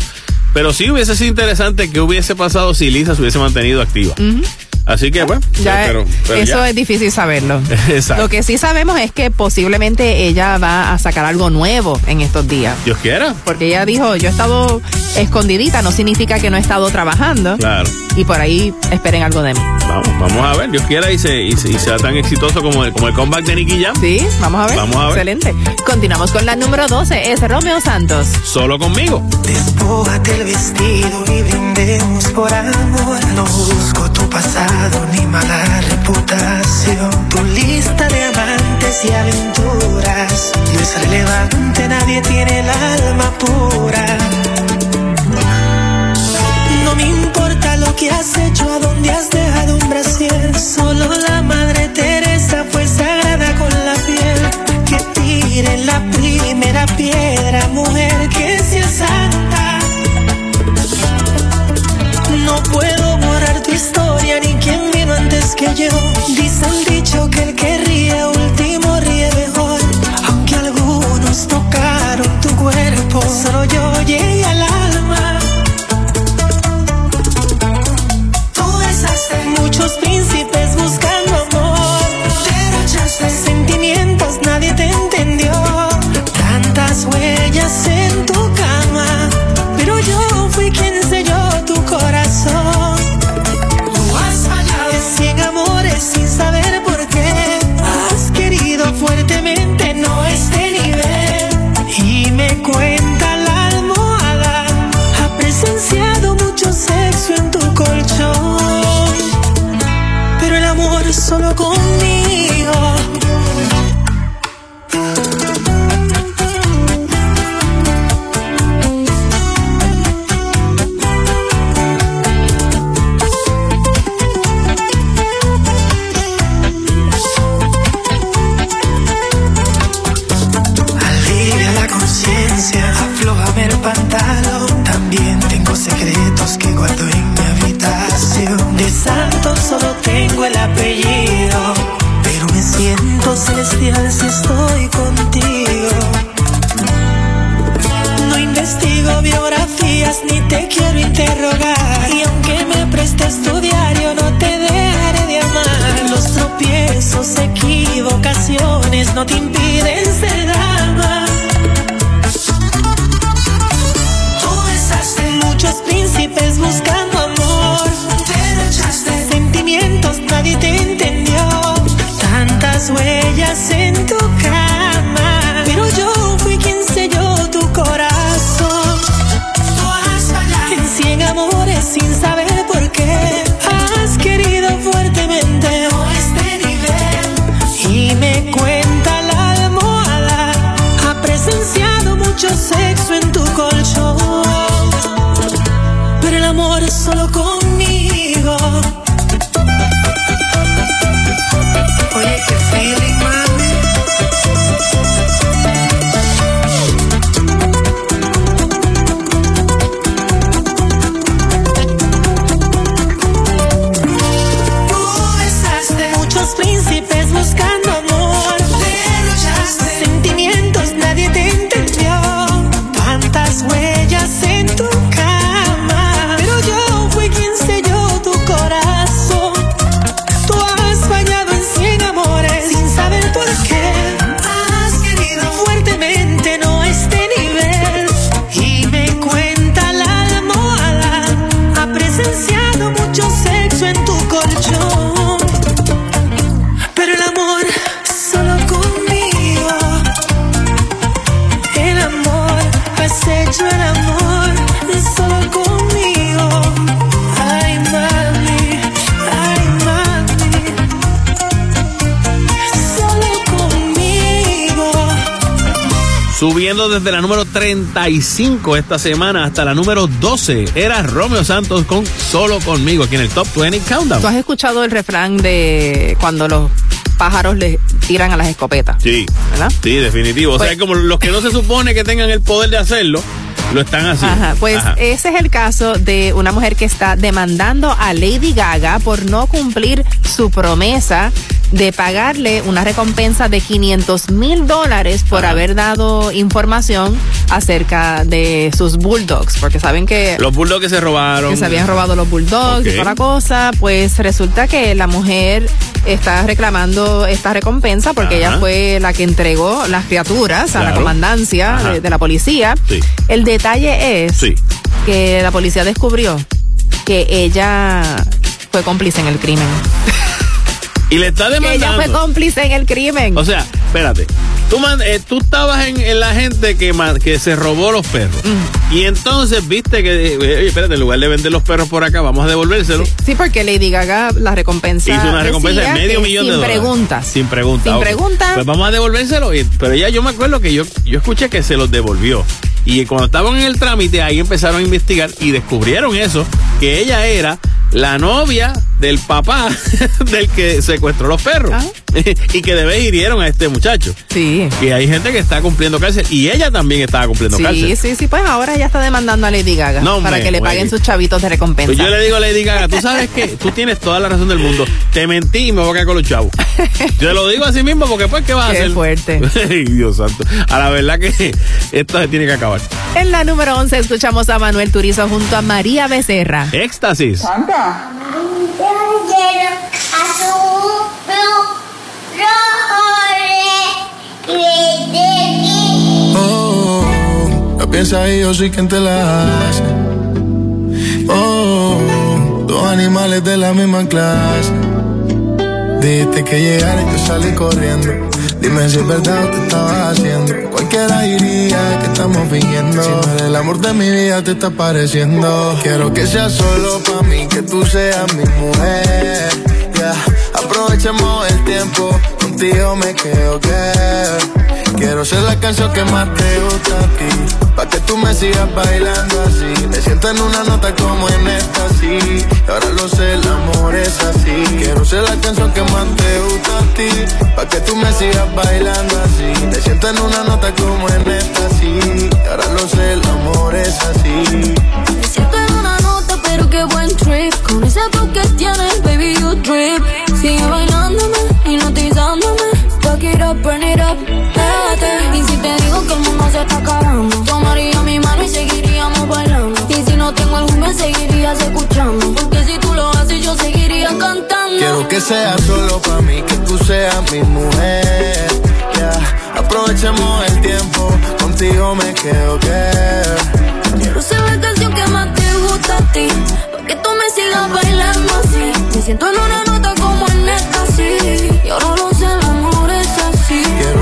pero sí hubiese sido interesante que hubiese pasado si Lisa se hubiese mantenido activa. Así que, bueno, Ya, pero, pero eso ya. es difícil saberlo. Exacto. Lo que sí sabemos es que posiblemente ella va a sacar algo nuevo en estos días. Dios quiera. Porque ella dijo, yo he estado escondidita, no significa que no he estado trabajando. Claro. Y por ahí esperen algo de mí. Vamos, vamos a ver, Dios quiera y, se, y, se- y sea tan exitoso como el, como el comeback de Nicky Jam. Sí, vamos a ver. Vamos a ver. Excelente. Continuamos con la número 12, es Romeo Santos. Solo conmigo. Despójate el vestido y brindemos por amor. No busco tu pasado ni mala reputación. Tu lista de amantes y aventuras no es relevante, nadie tiene el alma pura. No me importa lo que has hecho, a dónde has dejado un brasier. Solo la madre Teresa fue sagrada con la piel. Que tire la primera piedra, mujer que sea santa. No puedo antes que yo. Dice el dicho que el que ríe último ríe mejor. Aunque algunos tocaron tu cuerpo, solo yo llegué alma. Solo tengo el apellido, pero me siento celestial si estoy contigo. No investigo biografías ni te quiero interrogar. Y aunque me prestes tu diario, no te dejaré de amar. Los tropiezos, equivocaciones no te impiden ser dama. 35 esta semana hasta la número 12. Era Romeo Santos con Solo Conmigo aquí en el Top 20 Countdown. ¿Tú has escuchado el refrán de cuando los pájaros le tiran a las escopetas? Sí. ¿Verdad? Sí, definitivo. o Pues- sea, como los que no se supone que tengan el poder de hacerlo, lo están haciendo. Ajá, pues Ajá. ese es el caso de una mujer que está demandando a Lady Gaga por no cumplir su promesa de pagarle una recompensa de 500 mil dólares por haber dado información acerca de sus bulldogs, porque saben que Los bulldogs que se robaron. que se habían robado los bulldogs y toda la cosa, pues resulta que la mujer está reclamando esta recompensa porque Ajá. ella fue la que entregó las criaturas a la comandancia de, de la policía. Sí. El detalle es Sí. que la policía descubrió que ella fue cómplice en el crimen. Y le está Que ella demandando. fue cómplice en el crimen. O sea, espérate. Tú, man- eh, tú estabas en, en la gente que, se robó los perros. Mm. Y entonces viste que, eh, oye, espérate, en lugar de vender los perros por acá, vamos a devolvérselos. Sí, porque Lady Gaga la recompensa. Hizo una recompensa de medio millón de sin dólares. preguntas. Sin preguntas. Sin preguntas. Pues vamos a devolvérselo. y- pero ya yo me acuerdo que yo, yo escuché que se los devolvió. Y cuando estaban en el trámite, ahí empezaron a investigar y descubrieron eso, que ella era la novia del papá del que secuestró los perros. y que de vez hirieron a este muchacho. Sí. Y hay gente que está cumpliendo cárcel. Y ella también estaba cumpliendo Sí, cárcel. sí, sí, pues ahora ya está demandando a Lady Gaga No, para que le paguen sus chavitos de recompensa. Pues yo le digo a Lady Gaga, tú sabes que tú tienes toda la razón del mundo. Te mentí y me voy a quedar con los chavos. Yo te lo digo así mismo porque pues, ¿qué vas a Qué hacer? fuerte. Ay, Dios santo. A la verdad que esto se tiene que acabar. En la número 11 escuchamos a Manuel Turizo junto a María Becerra. Éxtasis. La piensa y yo soy quien te la hace. Oh, dos animales de la misma clase. Dijiste que llegara y yo salí corriendo. Dime si es verdad o te estabas haciendo. Cualquiera diría que estamos fingiendo. Si no el amor de mi vida, te está pareciendo. Quiero que sea solo para mí, que tú seas mi mujer. Ya, aprovechemos el tiempo. Contigo me quedo que. Quiero ser la canción que más te gusta a ti. Pa' que tú me sigas bailando así. Me siento en una nota como en esta, sí. Ahora lo sé, el amor es así. Quiero ser la canción que más te gusta a ti. Pa' que tú me sigas bailando así. Me siento en una nota como en esta, sí. Ahora lo sé, el amor es así. Me siento en una nota, pero qué buen trip. Con ese flow que tienes, baby, you drip. Sigue bailándome, hipnotizándome. Fuck it up, burn it up, pégate. Y si te digo que el mundo se está acabando, tomaría mi mano y seguiríamos bailando. Y si no tengo algún me seguirías escuchando. Porque si tú lo haces, yo seguiría cantando. Quiero que sea solo para mí, que tú seas mi mujer. Ya, aprovechemos el tiempo, contigo me quedo que. Quiero ser la canción que más te gusta a ti. Pa' que tú me sigas bailando así. Me siento en una nota como en esta, sí. Y ahora lo sé, el amor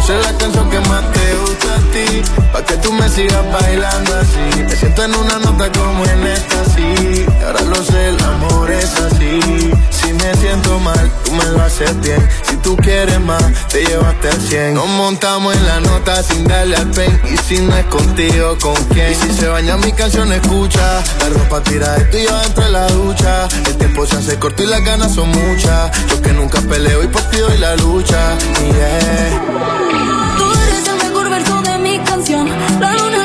es. Quiero ser la canción que más te gusta a ti, pa' que tú me sigas bailando así. Me siento en una nota como en esta, sí. Ahora lo sé, el amor es así. Si me siento mal, tú me lo haces bien. Si tú quieres más, te llevaste al 100. Nos montamos en la nota sin darle al pen. Y si no es contigo, ¿con quién? Y si se baña mi canción, escucha. La ropa tira de y yo dentro de la ducha. El tiempo se hace corto y las ganas son muchas. Yo que nunca peleo y por ti doy la lucha. Yeah. Tú eres el mejor verso de mi canción. La luna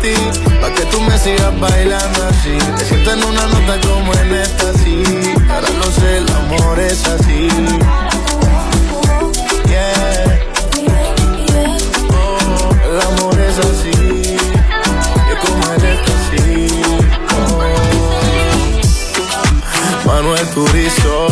ti, pa' que tú me sigas bailando así. Me siento en una nota como en esta, sí. Ahora lo sé, el amor es así. Yeah. Oh, el amor es así. Y como en esta, sí. Oh. Manuel Turizo.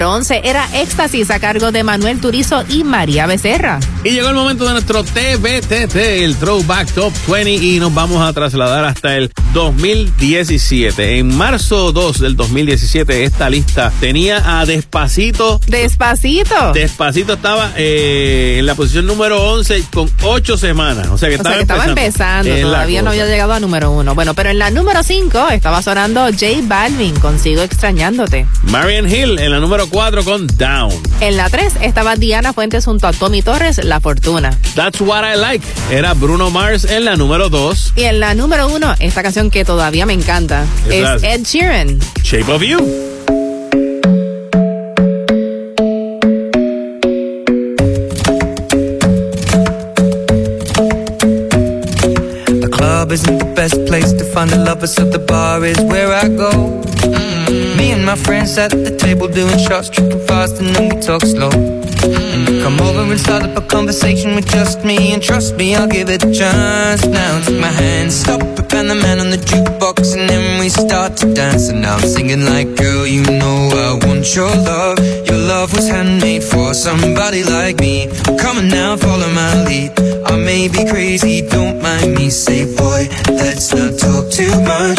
Número 11 era Éxtasis a cargo de Manuel Turizo y María Becerra. Y llegó el momento de nuestro TBTT, el Throwback Top 20, y nos vamos a trasladar hasta el 2017. En marzo 2 del 2017, esta lista tenía a Despacito. Despacito. Despacito estaba eh, en la posición número 11 con 8 semanas. O sea que, O estaba, sea, que estaba empezando, todavía no había llegado a número uno. Bueno, pero en la número 5 estaba sonando J Balvin, Consigo Extrañándote. Marian Hill en la número 4 con Down. En la 3 estaba Diana Fuentes junto a Tommy Torres, La Fortuna. That's What I Like. Era Bruno Mars en la número 2. Y en la número 1, esta canción que todavía me encanta, es es- Ed Sheeran. Shape of You. The club isn't the best place to find the lovers, so the bar is where I go. My friends at the table doing shots, tripping fast, and then we talk slow. And you come over and start up a conversation with just me, and trust me, I'll give it a chance. Now take my hand, stop it, and the man on the jukebox, and then we start to dance. And now I'm singing like, girl, you know I want your love. Your love was handmade for somebody like me. Come on now, follow my lead. I may be crazy, don't mind me. Say, boy, let's not talk too much.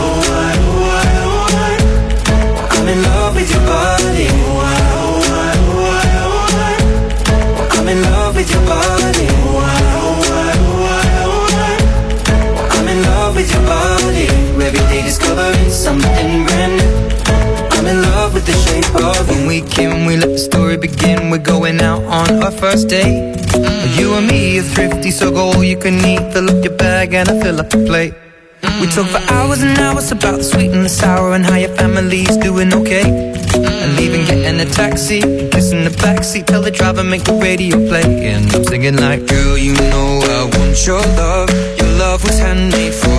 in love with your body. Oh, I, oh I, oh I. I'm in love with your body. Every day discovering something brand new. I'm in love with the shape of. When we can, we let the story begin. We're going out on our first date. You and me are thrifty, so go all you can eat. Fill up your bag and I fill up the plate. We talk for hours and hours about the sweet and the sour and how your family's doing okay. And leaving, getting a taxi, kissing the backseat, tell the driver make the radio play. And I'm singing like, girl, you know I want your love. Your love was handmade for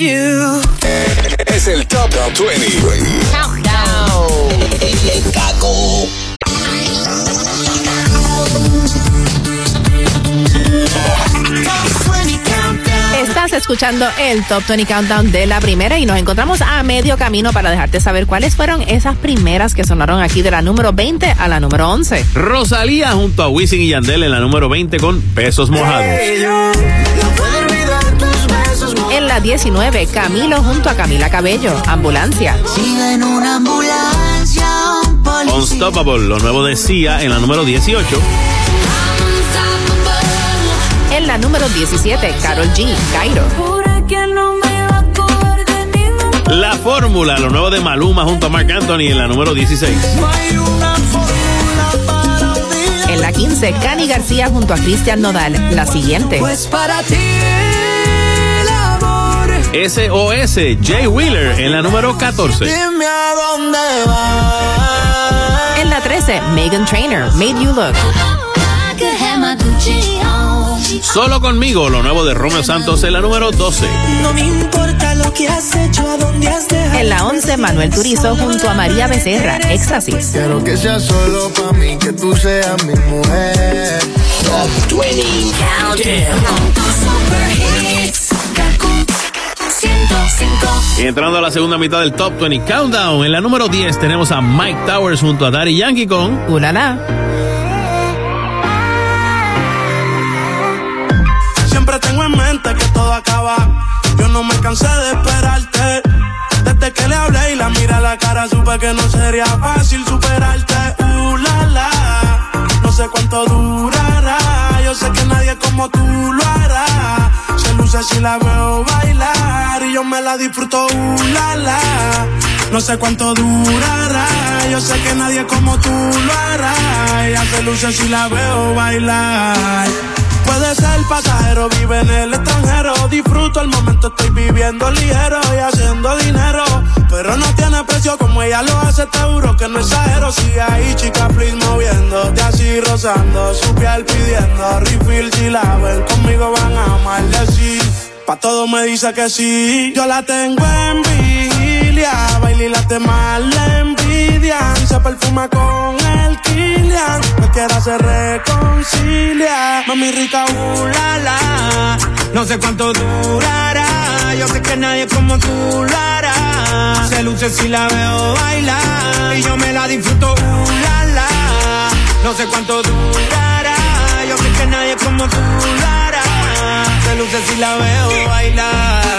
you. Es el Top, Top 20. Estás escuchando el Top 20 Countdown de la primera y nos encontramos a medio camino para dejarte saber cuáles fueron esas primeras que sonaron aquí de la número 20 a la número 11. Rosalía junto a Wisin y Yandel en la número 20 con Pesos Mojados. La 19, Camilo junto a Camila Cabello, Ambulancia. Sigue en una ambulancia un policía. Unstoppable, lo nuevo de Sia en la número 18. En la número 17, Carol G, Cairo. La fórmula, lo nuevo de Maluma junto a Marc Anthony en la número 16. En la 15, Cani García junto a Cristian Nodal. La siguiente. Pues para ti. SOS, Jay Wheeler en la número 14. Dime a dónde vas. En la 13, Megan Trainer, Made You Look. Solo conmigo, lo nuevo de Romeo Santos en la número 12. No me importa lo que has hecho, a dónde has dejado. En la 11, Manuel Turizo junto a María Becerra, Éxtasis. Quiero que sea solo para mí, que tú seas mi mujer. Top 20 Y entrando a la segunda mitad del Top 20 Countdown, en la número 10 tenemos a Mike Towers junto a Daddy Yankee con Ulala. Siempre tengo en mente que todo acaba. Yo no me cansé de esperarte. Desde que le hablé y la miré a la cara, supe que no sería fácil superarte. Uh, la, la. No sé cuánto durará. Yo sé que nadie como tú lo hará. Se luce si la veo bailar y yo me la disfruto. Uh, la. No sé cuánto durará. Yo sé que nadie como tú lo hará. Ella se luce si la veo bailar. Puede ser pasajero, vive en el extranjero. Disfruto el momento, estoy viviendo ligero y haciendo dinero. Pero no tiene precio como ella lo hace, te juro que no exagero. Sigue ahí, chica, please, moviéndote así, rozando su piel pidiendo refill. Si la ven conmigo, van a amarle así. Pa' todo me dice que sí. Yo la tengo en vigilia, baila y la temas la envidian. Se perfuma con el Kilian. No quiera se reconcilia. Mami rica, uh. No sé cuánto durará. Yo sé que nadie como tú lo hará. Se luce si la veo bailar. Y yo me la disfruto, uh. No sé cuánto durará. Yo sé que nadie como tú lo hará. Se luce si la veo bailar.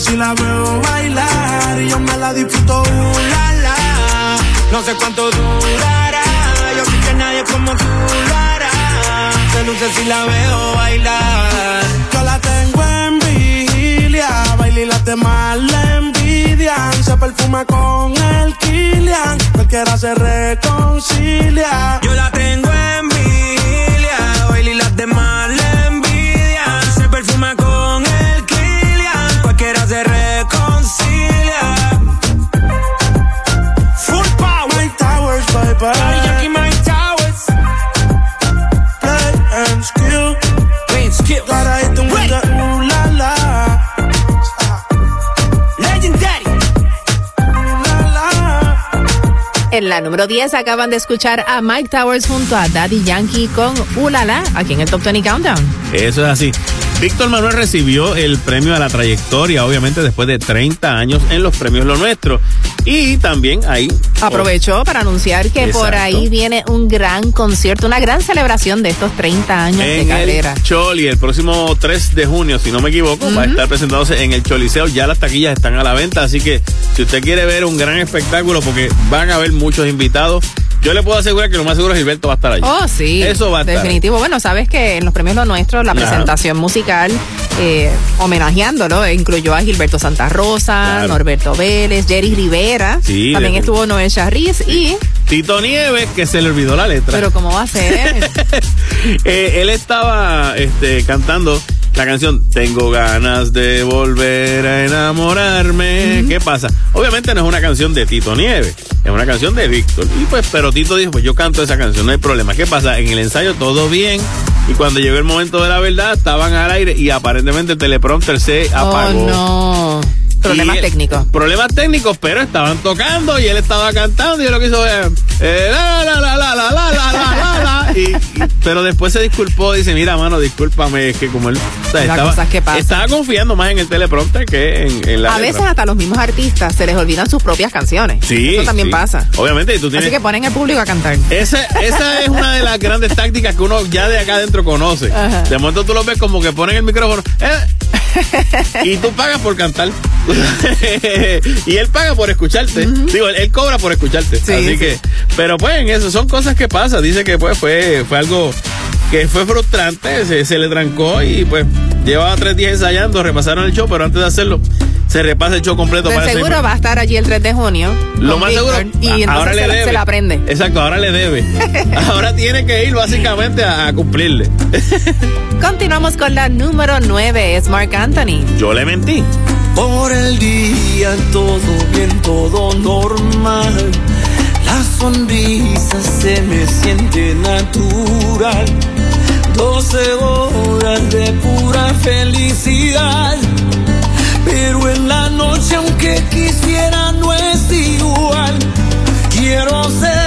Si la veo bailar. Y yo me la disfruto. Uh, la, la. No sé cuánto durará. Yo sé que nadie como tú lo hará. Se luce si la veo bailar. Yo la tengo en vigilia. Baila y demás la envidian. Se perfuma con el Kilian. Cualquiera se reconcilia. Yo la tengo en vigilia. Baila y demás la Daddy Yankee, Mike Towers. Play and skill. Play and skill. Gotta hit them with the ooh la la. Legendary. La la. En la número 10 acaban de escuchar a Mike Towers junto a Daddy Yankee con Ulala, aquí en el Top 20 Countdown. Eso es así. Víctor Manuel recibió el premio a la trayectoria, obviamente después de 30 años en los premios Lo Nuestro. Y también ahí. Aprovechó para anunciar que por ahí viene un gran concierto, una gran celebración de estos 30 años de en carrera. el Choli, el próximo 3 de junio, si no me equivoco, va a estar presentándose en el Choliseo. Ya las taquillas están a la venta, así que si usted quiere ver un gran espectáculo, porque van a haber muchos invitados Yo le puedo asegurar que lo más seguro es Gilberto va a estar allí. Oh, sí. Eso va a estar. Definitivo. Bueno, sabes que en los premios Lo Nuestro, la presentación musical, eh, homenajeándolo, eh, incluyó a Gilberto Santa Rosa, Claro. Norberto Vélez, Jerry Rivera. Sí, También de- estuvo Noel Charriz y. Tito Nieves, que se le olvidó la letra. Pero, ¿cómo va a ser? Eh, él estaba este, cantando la canción Tengo ganas de volver a enamorarme. ¿Qué pasa? Obviamente no es una canción de Tito Nieves, es una canción de Víctor. Y pues, pero Tito dijo, pues yo canto esa canción, no hay problema. ¿Qué pasa? En el ensayo todo bien. Y cuando llegó el momento de la verdad, estaban al aire y aparentemente el teleprompter se apagó. Oh, no. Problemas Y técnicos. Problemas técnicos, pero estaban tocando y él estaba cantando y él lo que hizo fue, eh, la, la, la, la, la, la, la, la, la, la, y, y- pero después se disculpó, dice, mira, mano, discúlpame, es que como él o sea, estaba, cosas que pasan. estaba confiando más en el teleprompter que en, en la A letra. veces hasta los mismos artistas se les olvidan sus propias canciones. Sí, Eso también sí. pasa. Obviamente, y tú tienes... Así que ponen al público a cantar. Esa, esa es una de las grandes tácticas que uno ya de acá adentro conoce. Ajá. De momento tú lo ves como que ponen el micrófono eh, y tú pagas por cantar. y él paga por escucharte. Digo, él, él cobra por escucharte. Sí, Así sí. que, pero pues en eso son cosas que pasan. Dice que pues fue, fue algo que fue frustrante, se, se le trancó y pues llevaba tres días ensayando, repasaron el show, pero antes de hacerlo, se repasa el show completo De para seguro va a estar allí el 3 de junio. Lo más seguro. Y entonces ahora le se, la- debe. se la aprende. Exacto, ahora le debe. ahora tiene que ir básicamente a, a cumplirle. Continuamos con la número 9, es Mark Anthony. Yo le mentí. Por el día todo bien, todo normal. La sonrisa se me siente natural. 12 horas de pura felicidad. Pero en la noche, aunque quisiera, no es igual. Quiero ser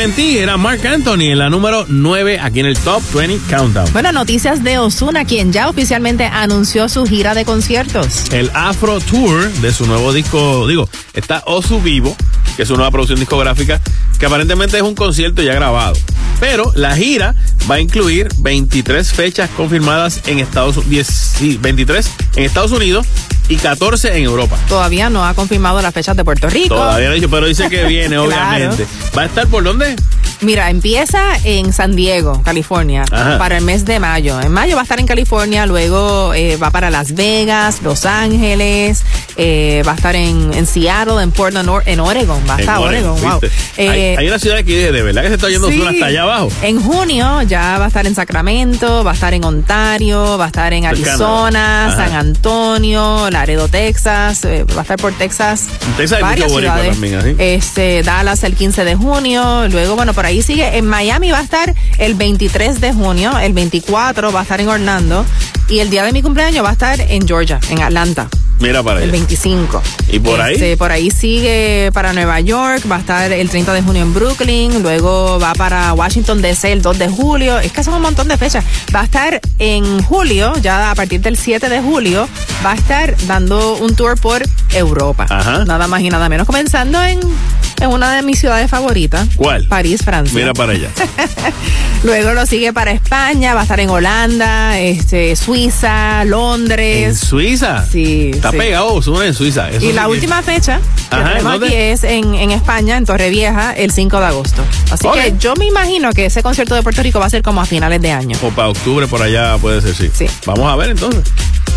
mentí, era Mark Anthony en la número 9 aquí en el Top 20 Countdown. Bueno, noticias de Osuna, quien ya oficialmente anunció su gira de conciertos. El Afro Tour de su nuevo disco, digo, está Osu Vivo, que es su nueva producción discográfica, que aparentemente es un concierto ya grabado. Pero la gira va a incluir 23 fechas confirmadas en Estados Unidos, 23 en Estados Unidos y 14 en Europa. Todavía no ha confirmado las fechas de Puerto Rico. Todavía no ha dicho, pero dice que viene, Claro. obviamente. ¿Va a estar por dónde? Mira, empieza en San Diego, California, Ajá. para el mes de mayo. En mayo va a estar en California, luego eh, va para Las Vegas, Los Ángeles, eh, va a estar en, en Seattle, en Portland, Or- en Oregon, va En hasta Oregon, wow. ¿viste? hay, Eh, hay una ciudad que de verdad que se está yendo Sí. hasta allá abajo. En junio ya va a estar en Sacramento, va a estar en Ontario, va a estar en. Arizona. San Antonio, Laredo, Texas, eh, va a estar por Texas. En Texas hay varias mucho ciudades. también, así. Este, Dallas el 15 de junio, luego bueno, por ahí sigue. En Miami va a estar el 23 de junio, el 24 va a estar en Orlando y el día de mi cumpleaños va a estar en Georgia, en Atlanta. Mira para El allá. 25. ¿Y por ahí? Este, por ahí sigue para Nueva York, va a estar el 30 de junio en Brooklyn, luego va para Washington DC el 2 de julio, es que son un montón de fechas. Va a estar en julio, ya a partir del 7 de julio, va a estar dando un tour por Europa. Ajá. Nada más y nada menos, comenzando en, en una de mis ciudades favoritas. ¿Cuál? París, Francia. Mira para allá. Luego lo sigue para España, va a estar en Holanda, este, Suiza, Londres. ¿En Suiza? Sí. Está sí. pegado Osuna en Suiza. Eso Y la que- última fecha que Ajá, tenemos ¿dónde? aquí es en, en España, en Torrevieja, el 5 de agosto. Así que yo me imagino que ese concierto de Puerto Rico va a ser como a finales de año. O para octubre por allá puede ser, sí. Sí. Vamos a ver entonces.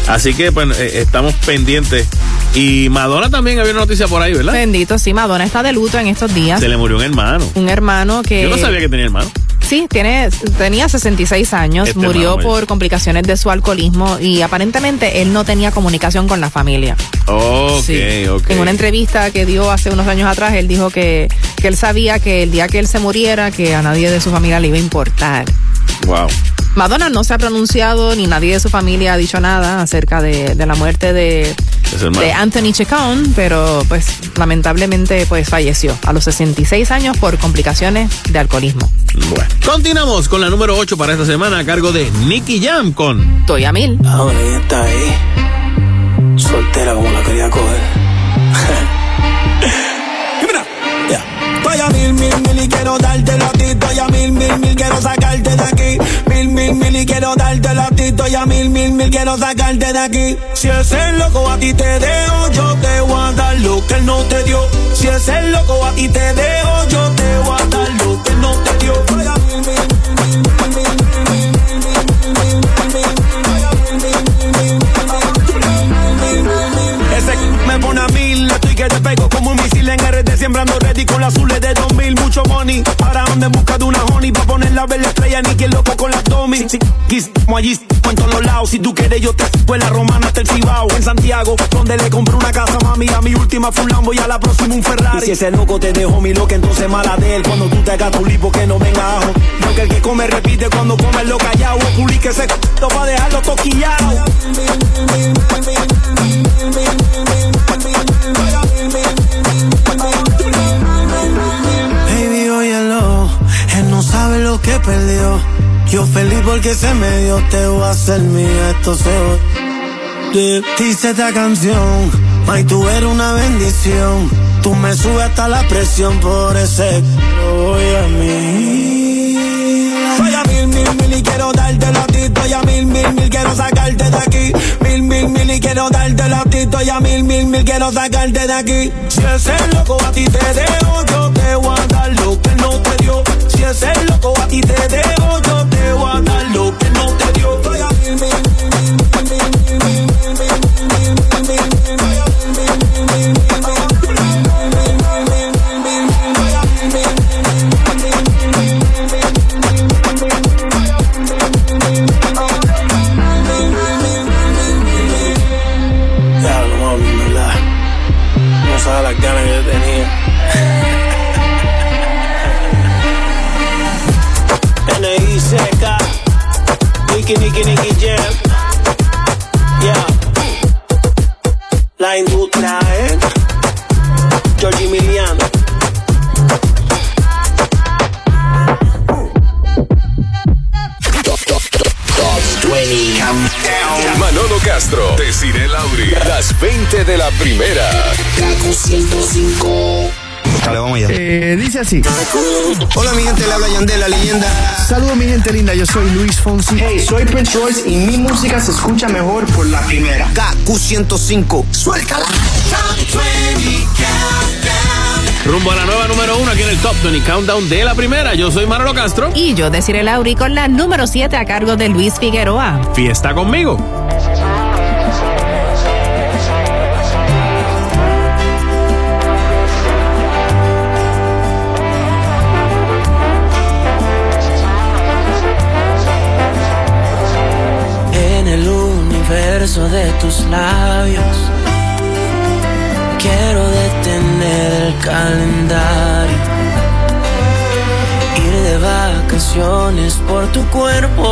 Así que pues eh, estamos pendientes. Y Madonna también había una noticia por ahí, ¿verdad? Bendito, sí, Madonna está de luto en estos días. Se le murió un hermano. Un hermano que... Yo no sabía que tenía hermano. Sí, tiene, tenía 66 años, Este murió hermano por complicaciones de su alcoholismo y aparentemente él no tenía comunicación con la familia. Ok, Sí. ok. En una entrevista que dio hace unos años atrás, él dijo que, que él sabía que el día que él se muriera, que a nadie de su familia le iba a importar. Wow. Madonna no se ha pronunciado ni nadie de su familia ha dicho nada acerca de, de la muerte de, Anthony Chacon, pero pues lamentablemente pues falleció a los 66 años por complicaciones de alcoholismo. Bueno. Continuamos con la número 8 para esta semana a cargo de Nicky Jam con Toya Mil. Ahora ella está ahí, soltera como la quería coger. Estoy a mil, mil, mil y quiero darte a ti. A mil, mil, mil, quiero sacarte de aquí. Mil, mil, mil y quiero darte a ti. Estoy a mil, mil, mil, quiero sacarte de aquí. Si es el loco a ti te dejo, yo te voy a dar lo que él no te dio. Si es el loco a ti te dejo, yo te voy a dar lo que él no te dio. Estoy a mil, mil, que te pego como un misil en RD siembrando ready con las azules de 2000, mucho money. Para donde en busca de una honey, pa' ver la estrella, ni quien loco con las domis. Si, si, como allí, en todos los lados, si tú quieres yo te fue la romana hasta el Cibao. En Santiago, donde le compré una casa, mami, a mi última fue un Lambo y a la próxima un Ferrari. Y si ese loco te dejó mi loca, entonces mala de él. Cuando tú te hagas tu lipo, que no venga ajo. Porque el que come repite cuando come lo callado. Ocurrí que se c***o pa' dejarlo toquillado. Que perdió. Yo feliz porque se me dio, te voy a hacer mía, esto se de Dice esta canción, May, tú eres una bendición. Tú me subes hasta la presión por ese voy a mí. Soy a mil, mil, mil y quiero darte a ti. Estoy a mil, mil, mil, quiero sacarte de aquí. Mil, mil, mil y quiero darte a ti. Estoy a mil, mil, mil, quiero sacarte de aquí. Si es el loco a ti te dejo, yo te voy a dar lo que no te dio. Si es el loco a ti te dejo, yo te voy a dar lo que no te dio. Soy a mil, traen, tú. Georgie Milian. Manolo Castro, Desiree Lauri, las 20 de la primera. 105. Dale, vamos allá. Eh, dice así. Hola mi gente, le habla Yandel, la leyenda. Saludos mi gente linda, yo soy Luis Fonsi. Hey, soy Prince Royce y mi música se escucha mejor por la primera. KQ105. Suéltala. Rumbo a la nueva número uno aquí en el Top 20 Countdown de la primera. Yo soy Manolo Castro. Y yo, Desiree Lauri, con la número 7 a cargo de Luis Figueroa. Fiesta conmigo. Tus labios. Quiero detener el calendario, ir de vacaciones por tu cuerpo,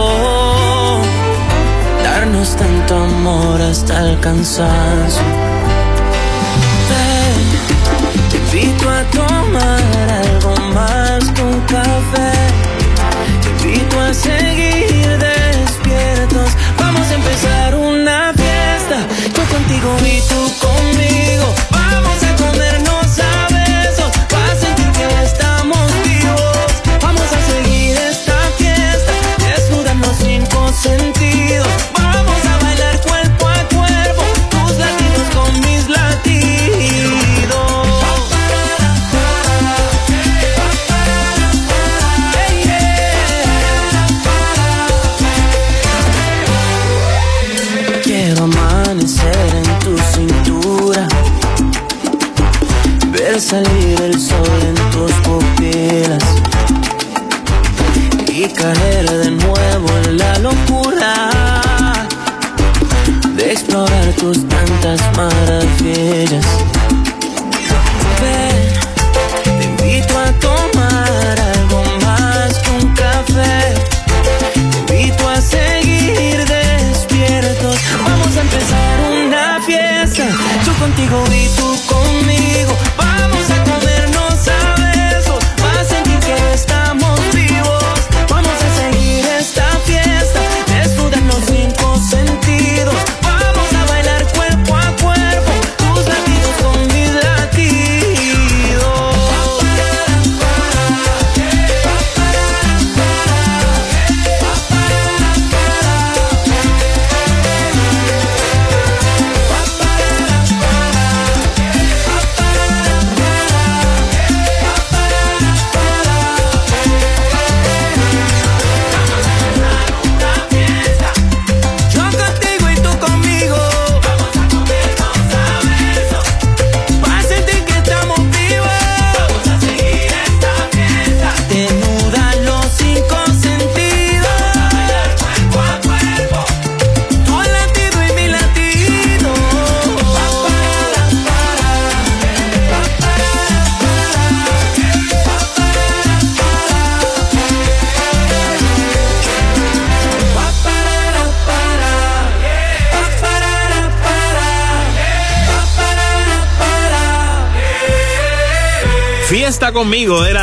darnos tanto amor hasta el cansancio. Te invito a tomar algo más que café, te invito a seguir despiertos, vamos a empezar una contigo y tú.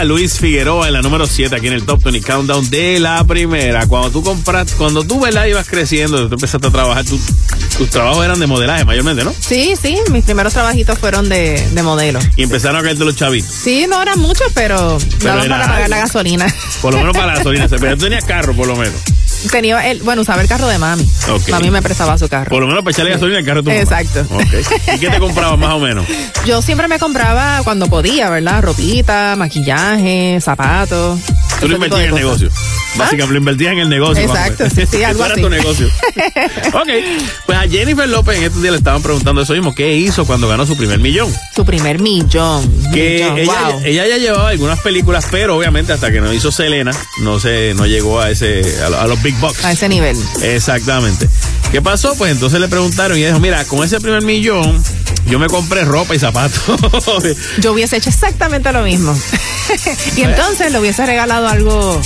Luis Figueroa en la número 7 aquí en el Top 20 Countdown de la primera. Cuando tú compras, cuando tú ¿verdad? ibas creciendo, tú empezaste a trabajar, tú- tus trabajos eran de modelaje mayormente, ¿no? Sí, sí, mis primeros trabajitos fueron de, de modelo. Y empezaron a caerte los chavitos. Sí, no eran muchos, pero, Pero daban era para pagar la gasolina. Por lo menos para la gasolina. Pero tú tenías carro, por lo menos. Tenía el, bueno, usaba el carro de mami. Ok. Mami me prestaba su carro. Por lo menos para echarle gasolina al carro de tu mamá. Exacto. ¿Y qué te comprabas más o menos? Yo siempre me compraba cuando podía, ¿verdad? Ropita, maquillaje, zapatos. Tú tipo invertías en el negocio. Básicamente, lo invertías en el negocio. Exacto, sí, sí, algo Eso era tu negocio. ok. Pues a Jennifer López en estos días le estaban preguntando eso mismo. ¿Qué hizo cuando ganó su primer millón? Su primer millón. Que millón, ella, wow. ella ya llevaba algunas películas, pero obviamente hasta que no hizo Selena, no se, no llegó a ese, a, lo- a los big bucks. A ese nivel. Exactamente. ¿Qué pasó? Pues entonces le preguntaron y ella dijo, mira, con ese primer millón, yo me compré ropa y zapatos. Yo hubiese hecho exactamente lo mismo. y entonces le hubiese regalado algo,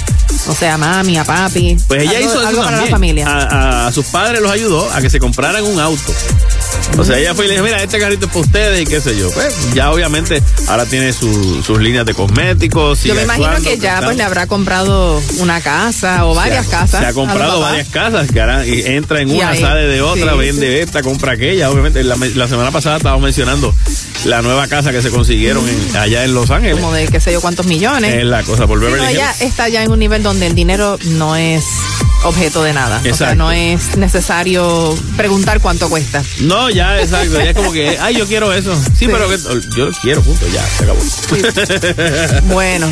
o sea, a mami, a papi. Pues ella algo, hizo eso algo para la familia. A, a sus padres los ayudó a que se compraran un auto. O sea, ella fue y le dijo, mira, este carrito es para ustedes y qué sé yo. Pues ya obviamente ahora tiene su- sus líneas de cosméticos. Yo me imagino actuando, que ya pues le habrá comprado una casa o varias se ha, casas. Se ha comprado varias casas, que ahora y entra en Y una, ahí, sale de otra, sí, vende esta, compra aquella. Obviamente, la, la semana pasada estábamos mencionando la nueva casa que se consiguieron en- allá en Los Ángeles. Como de qué sé yo cuántos millones. Es la cosa, por Beverly Hills. ella está ya en un nivel donde el dinero no es objeto de nada. O sea, no es necesario preguntar cuánto cuesta. No, ya, exacto. Ya es como que, ay, yo quiero eso. Sí, Sí. pero que, yo lo quiero, punto, ya, se acabó. Bueno,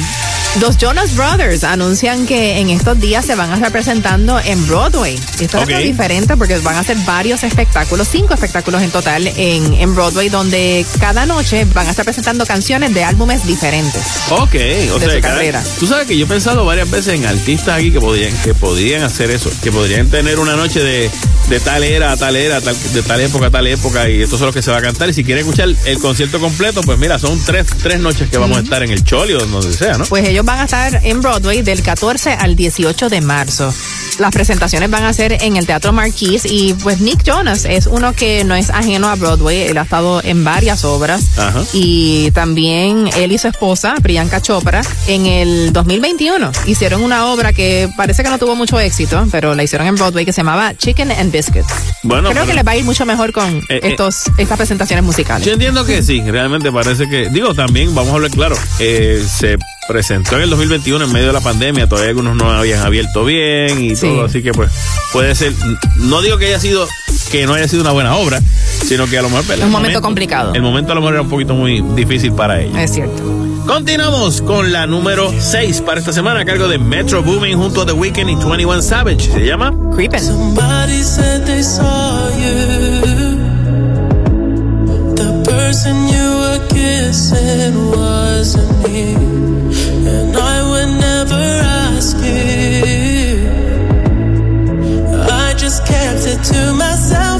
los Jonas Brothers anuncian que en estos días se van a estar presentando en Broadway. Esto es algo Ok. diferente porque van a hacer varios espectáculos, cinco espectáculos en total en, en Broadway, donde cada noche van a estar presentando canciones de álbumes diferentes. Ok, o De sea, su cada- carrera. tú sabes que yo he pensado varias veces en artistas aquí que podrían, que podrían hacer eso, que podrían tener una noche de, de tal era a tal era, tal- de tal época a tal época, y esto es lo que se va a cantar. Y si quieren escuchar el concierto completo, pues mira, son tres, tres noches que vamos a estar en el Choli o donde sea, ¿no? Pues ellos van a estar en Broadway del 14 al 18 de marzo. Las presentaciones van a ser en el Teatro Marquis y pues Nick Jonas es uno que no es ajeno a Broadway, él ha estado en varias obras Ajá. y también él y su esposa, Priyanka Chopra, en el 2021 hicieron una obra que parece que no tuvo mucho éxito, pero la hicieron en Broadway que se llamaba Chicken and Biscuits. Bueno, Creo que les va a ir mucho mejor con Eh, eh. estos estas presentaciones musicales. Yo entiendo que sí, realmente parece que, digo, también, vamos a hablar claro, eh, se presentó en el 2021 en medio de la pandemia, todavía algunos no habían abierto bien y Sí. todo, así que pues puede ser, no digo que haya sido, que no haya sido una buena obra, sino que a lo mejor... el Un momento complicado. El momento a lo mejor era un poquito muy difícil para ella. Es cierto. Continuamos con la número 6 para esta semana a cargo de Metro Booming junto a The Weeknd y 21 Savage. Se llama Creepin'. Somebody said they saw you. The person you were kissing wasn't me. And I would never ask you. I just kept it to myself.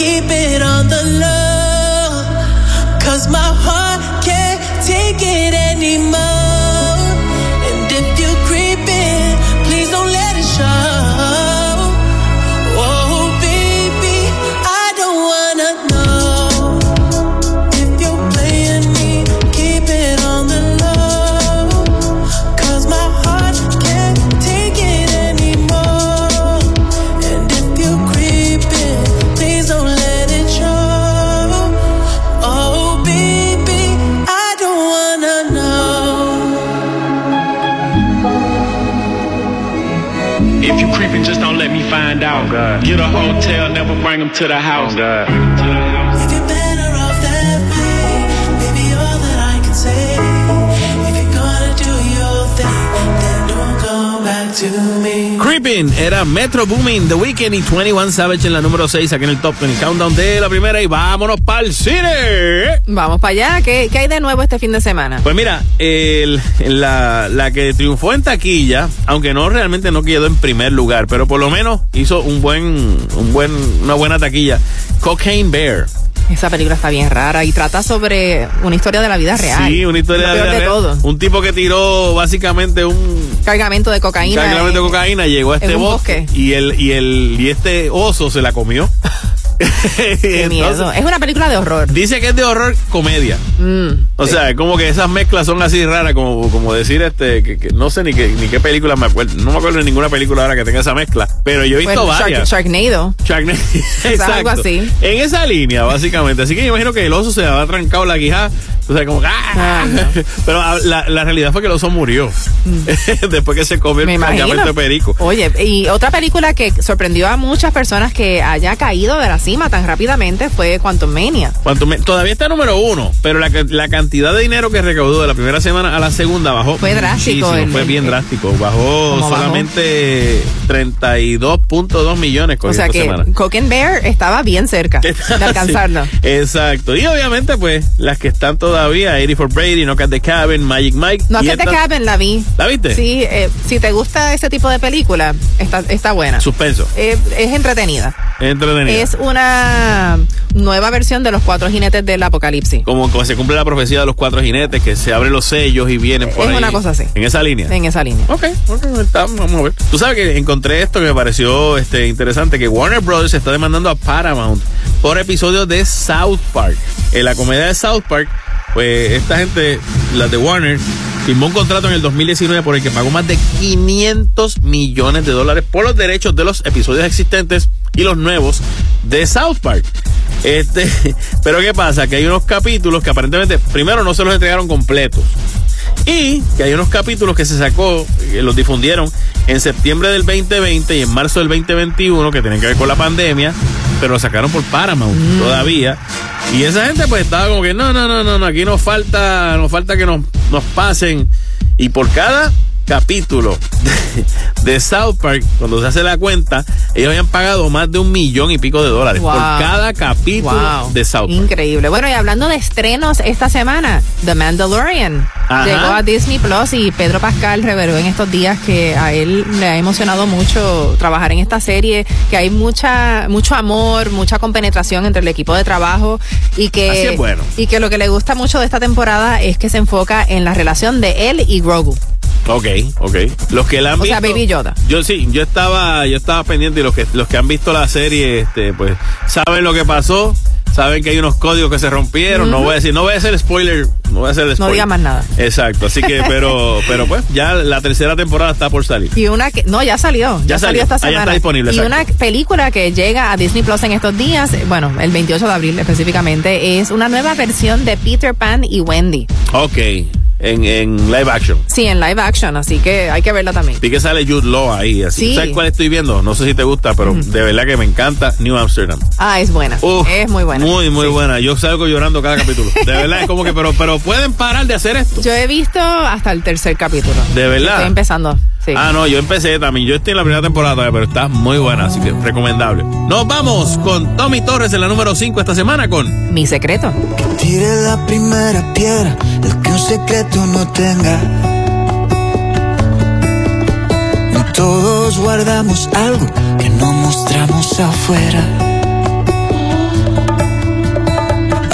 Keep it on the low. Cause my heart can't take it anymore. Get a hotel, never bring them to the house. Oh, if Creeping era Metro Booming, The Weeknd y 21 Savage en la número 6 aquí en el top en el countdown de la primera y vámonos para el cine. Vamos para allá. ¿Qué, ¿Qué hay de nuevo este fin de semana? Pues mira, el- la, la que triunfó en taquilla, aunque no realmente no quedó en primer lugar, pero por lo menos hizo un buen, un buen, una buena taquilla. Cocaine Bear. Esa película está bien rara y trata sobre una historia de la vida real. Sí, una historia de, la de vida real. todo. Un tipo que tiró básicamente un Cargamento de cocaína. cargamento de cocaína, llegó a este un bosque, y el y el y este oso se la comió. Qué miedo. Es una película de horror. Dice que es de horror comedia. Mm. O sea, es como que esas mezclas son así raras, como, como decir este, que, que no sé ni qué, ni qué película me acuerdo. No me acuerdo de ninguna película ahora que tenga esa mezcla. Pero yo he visto Shark- varias. Sharknado. Sharknado. sea, Exacto. algo así. En esa línea, básicamente. Así que yo imagino que el oso se había trancado la quijada. O sea, como. ¡ah! Pero ah, la, la realidad fue que el oso murió. Después que se comió Mm. Me el de perico. Oye, y otra película que sorprendió a muchas personas que haya caído de la cima tan rápidamente fue Quantum Mania. Cuanto me- todavía está número uno, pero la, la cantidad de dinero que recaudó de la primera semana a la segunda bajó. Fue drástico el- fue bien el- drástico. Bajó solamente 32.2 millones con O sea que semana. Cocaine Bear estaba bien cerca de alcanzarlo. Sí, exacto. Y obviamente, pues, las que están todavía, 84 Brady, No Cat the Cabin, Magic Mike. Que te esta- Cabin la vi. ¿La viste? Sí, eh, si te gusta ese tipo de película, está, está buena. Suspenso. Eh, es entretenida. Entretenida. Es una nueva versión de los cuatro jinetes del apocalipsis. Como, como se cumple la profecía de los cuatro jinetes, que se abren los sellos y vienen por Es ahí. una cosa así. En esa línea. En esa línea. Ok, ok, está, vamos a ver. Tú sabes que encontré esto que me pareció este, interesante, que Warner Brothers está demandando a Paramount por episodios de South Park. En la comedia de South Park, pues esta gente, las de Warner, firmó un contrato en el 2019 por el que pagó más de 500 millones de dólares por los derechos de los episodios existentes y los nuevos de South Park. Este, pero ¿qué pasa? Que hay unos capítulos que aparentemente, primero no se los entregaron completos. Y que hay unos capítulos que se sacó, que los difundieron en septiembre del 2020 y en marzo del 2021 que tienen que ver con la pandemia, pero lo sacaron por Paramount todavía. Y esa gente pues estaba como que no, no, no, no, no, aquí nos falta, nos falta que nos, nos pasen. Y por cada capítulo de, de South Park, cuando se hace la cuenta, ellos habían pagado más de un millón y pico de dólares por cada capítulo Wow. de South Park. Increíble. Bueno, y hablando de estrenos esta semana, The Mandalorian Ajá. llegó a Disney Plus y Pedro Pascal reveló en estos días que a él le ha emocionado mucho trabajar en esta serie, que hay mucha mucho amor, mucha compenetración entre el equipo de trabajo y que Así es bueno. y que lo que le gusta mucho de esta temporada es que se enfoca en la relación de él y Grogu. Ok, ok. Los que la han O visto. sea, Baby Yoda. Yo sí, yo estaba, yo estaba pendiente y los que, los que han visto la serie, este, pues, saben lo que pasó, saben que hay unos códigos que se rompieron. No voy a decir, no voy a hacer spoiler, no voy a hacer spoiler. No diga más nada. Exacto, así que, pero, pero pues, ya la tercera temporada está por salir. Y una que, no, ya salió. Ya, Ya salió salió. esta Ah, ya semana. está disponible, y exacto. una película que llega a Disney Plus en estos días, bueno, el 28 de abril específicamente, es una nueva versión de Peter Pan y Wendy. Ok, en, en live action. Sí, en live action, así que hay que verla también. Vi que sale Jude Law ahí, así. Sí. ¿Sabes cuál estoy viendo? No sé si te gusta, pero de verdad que me encanta New Amsterdam. Ah, es buena. Uf, es muy buena. Muy, muy buena. Yo salgo llorando cada capítulo. De verdad, es como que, pero, pero pueden parar de hacer esto. Yo he visto hasta el tercer capítulo. De verdad. Estoy empezando. Sí. Ah, no, yo empecé también. Yo estoy en la primera temporada todavía, pero está muy buena, así que recomendable. Nos vamos con Tommy Torres en la número 5 esta semana con Mi secreto. Tire la primera piedra, el que un secreto no tenga. Todos guardamos algo que no mostramos afuera.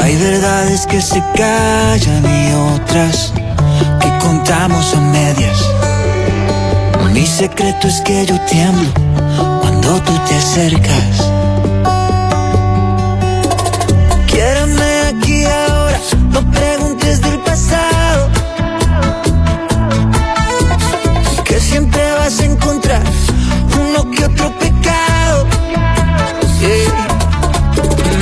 Hay verdades que se callan y otras que contamos a medias. Mi secreto es que yo tiemblo cuando tú te acercas. Quiérame aquí ahora, no preguntes del pasado. Que siempre vas a encontrar uno que otro pecado.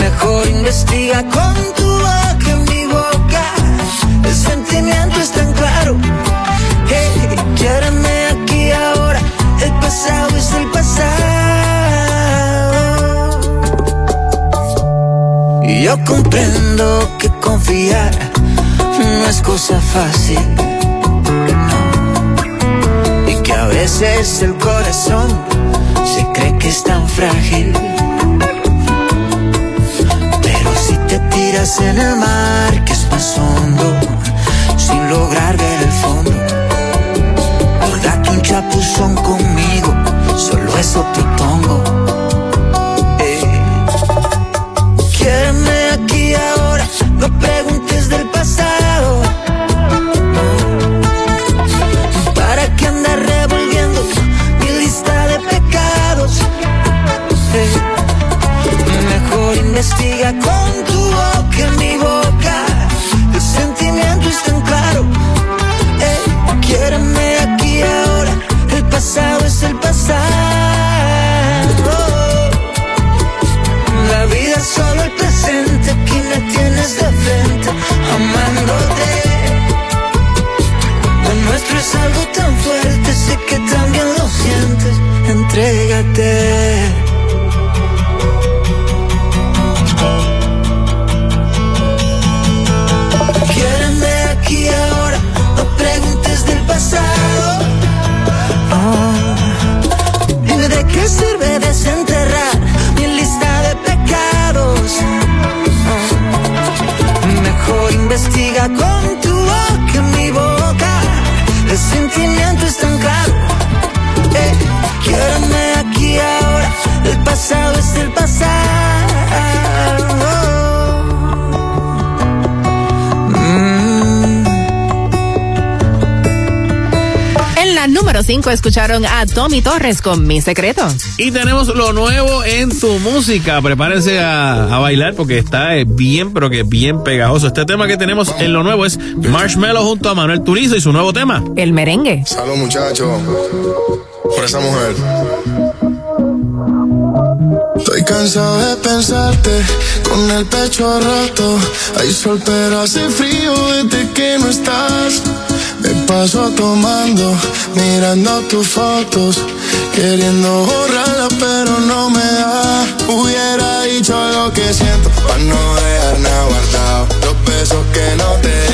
Mejor investiga con tu boca en mi boca. El sentimiento es tan claro. Hey, pasado es el pasado. Y yo comprendo que confiar no es cosa fácil. Y que a veces el corazón se cree que es tan frágil. Pero si te tiras en el mar que es más hondo, sin lograr ver el fondo date un chapuzón conmigo, solo eso propongo. Eh. Quiéreme aquí ahora, no preguntes 5 escucharon a Tommy Torres con Mi Secreto. Y tenemos lo nuevo en tu música. Prepárense a, a bailar porque está eh, bien, pero que bien pegajoso. Este tema que tenemos en lo nuevo es Marshmallow junto a Manuel Turizo y su nuevo tema. El merengue. Salud, muchachos. Por esa mujer. Estoy cansado de pensarte con el pecho roto. Hay sol, pero hace frío desde que no estás. Me paso tomando, mirando tus fotos, queriendo borrarlas, pero no me da. Hubiera dicho lo que siento, para no dejar nada guardado. Los besos que no te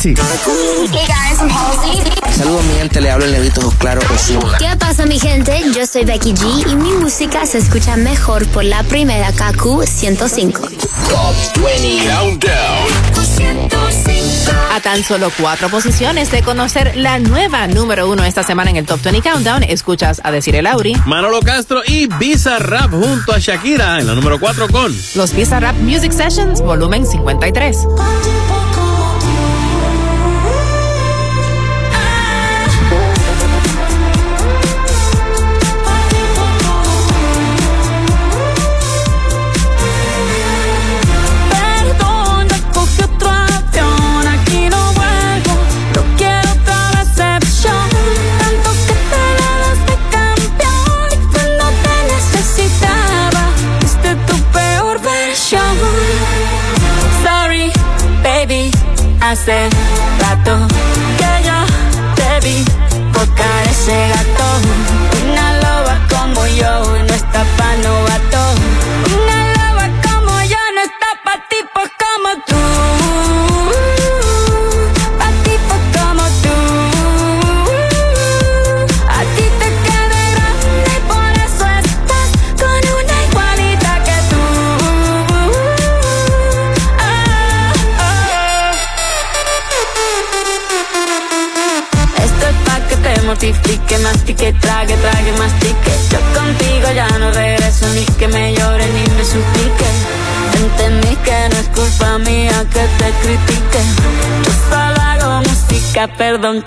Hey guys, I'm Halsey. Saludos mi gente, le hablo el negrito claro Osuna. ¿Qué pasa mi gente? Yo soy Becky G y mi música se escucha mejor por la primera KQ 105. Top 20 Countdown. A tan solo cuatro posiciones de conocer la nueva número uno esta semana en el Top 20 Countdown, escuchas a decir el Lauri. Manolo Castro y Visa Rap junto a Shakira en la número 4 con Los Visa Rap Music Sessions, volumen 53.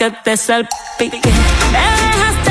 Que te salpique. Me dejaste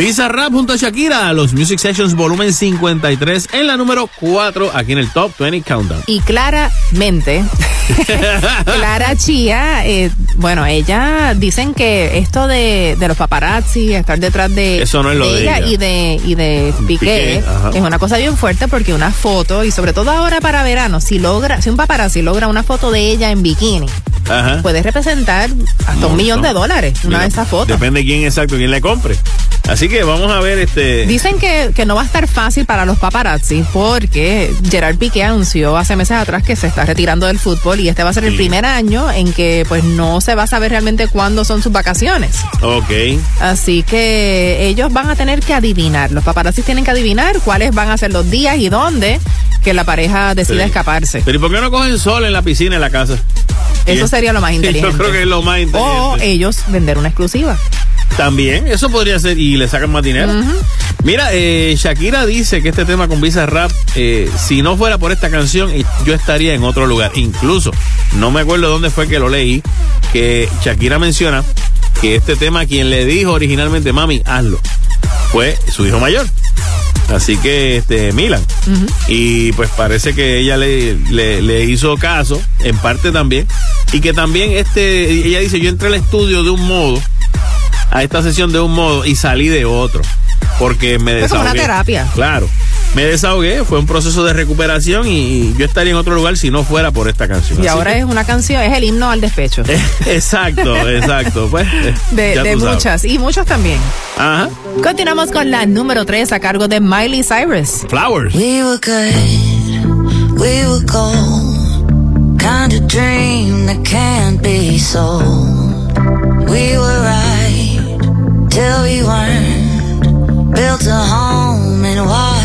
Visa Rap junto a Shakira, los Music Sessions volumen 53 en la número 4 aquí en el Top 20 Countdown. Y claramente, Clara Chía, eh, bueno, ella dicen que esto de, de los paparazzi, estar detrás de, Eso no es lo de ella. y de y de Piqué, Piqué, ajá. es una cosa bien fuerte porque una foto y sobre todo ahora para verano, si logra, si un paparazzi logra una foto de ella en bikini, Ajá. puede representar hasta un millón de dólares una Mira, de esas fotos. Depende quién exacto, quién le compre. Así que vamos a ver este. Dicen que, que no va a estar fácil para los paparazzi porque Gerard Piqué anunció hace meses atrás que se está retirando del fútbol y este va a ser el primer año en que pues no se va a saber realmente cuándo son sus vacaciones. Ok. Así que ellos van a tener que adivinar, los paparazzi tienen que adivinar cuáles van a ser los días y dónde que la pareja decida Sí. escaparse. Pero ¿y por qué no cogen sol en la piscina en la casa? Eso sería lo más inteligente. Yo creo que es lo más O inteligente. ellos vender una exclusiva. También, eso podría ser y le sacan más dinero. Mira, eh, Shakira dice que este tema con Visa Rap, eh, si no fuera por esta canción, yo estaría en otro lugar. Incluso, no me acuerdo dónde fue que lo leí, que Shakira menciona que este tema, quien le dijo originalmente, mami, hazlo, fue su hijo mayor. Así que, este, Milan. Y pues parece que ella le, le, le hizo caso, en parte también. Y que también, este, ella dice, yo entré al estudio de un modo, a esta sesión de un modo y salí de otro. Porque me Es como desahogué. una terapia. Claro. Me desahogué, fue un proceso de recuperación y yo estaría en otro lugar si no fuera por esta canción. Y Así ahora que- es una canción, es el himno al despecho. Exacto, exacto. Pues, eh, De, muchas, y muchos también. Ajá. Continuamos con la número 3 a cargo de Miley Cyrus. Flowers. We were good, we were gold. Kind of dream that can't be sold. We were right till we weren't. Built a home and watched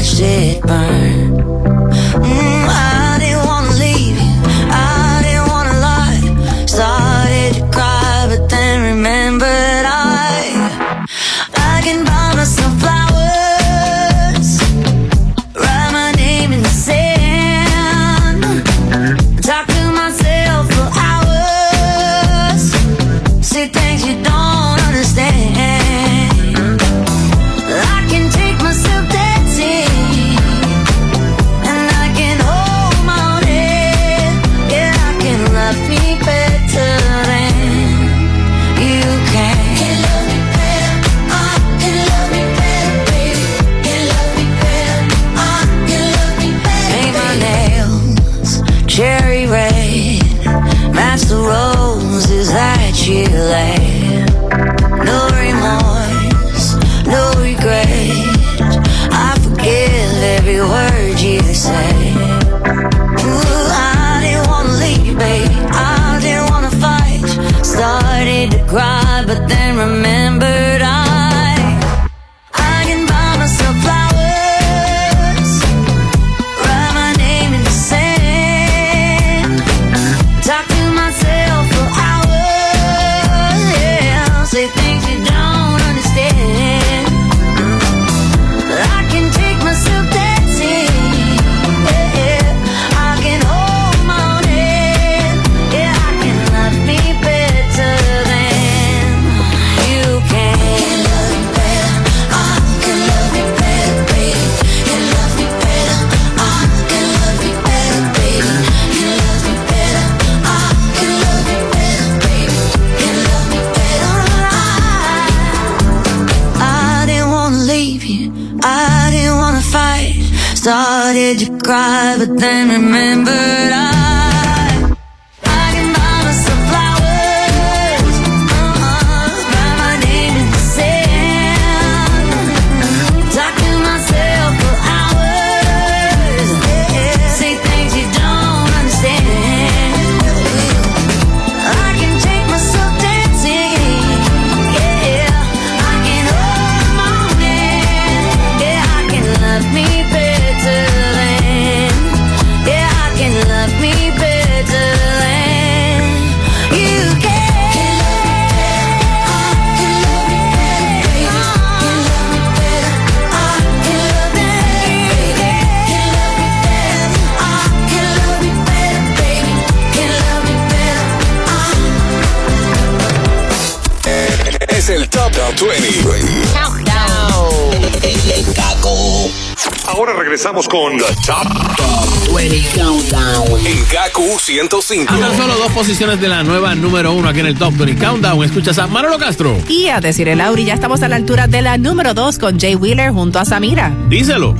5. Solo dos posiciones de la nueva número 1 aquí en el Top 20 Countdown. Escuchas a Manolo Castro. Y a decir el Auri, ya estamos a la altura de la número 2 con Jay Wheeler junto a Samira. Díselo.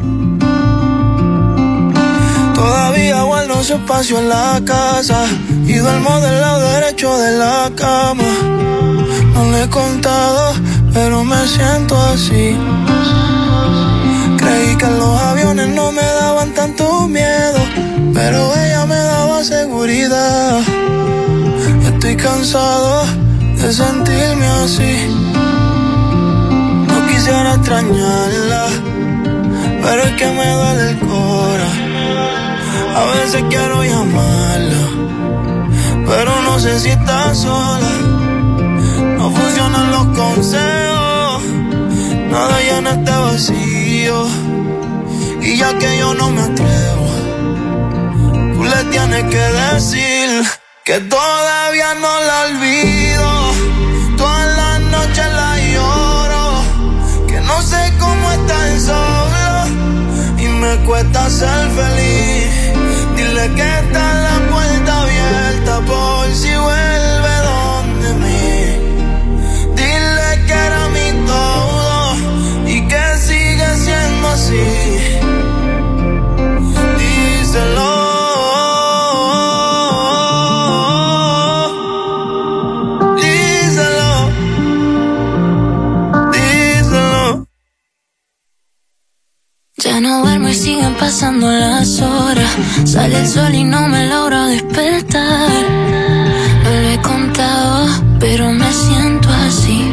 Todavía guardo su espacio en la casa y duermo del lado derecho de la cama. No le he contado, pero me siento así. Creí que los aviones no me daban tanto miedo, pero ella seguridad. Estoy cansado de sentirme así. No quisiera extrañarla, pero es que me duele el corazón. A veces quiero llamarla, pero no sé si está sola. No funcionan los consejos, nada llena este vacío. Y ya que yo no me atrevo, le tienes que decir que todavía no la olvido. Todas las noches la lloro, que no sé cómo estar solo y me cuesta ser feliz. Dile que está la puerta abierta por si vuelve donde mí. Dile que era mi todo y que sigue siendo así. No duermo y siguen pasando las horas. Sale el sol y no me logro despertar. No lo he contado, pero me siento así.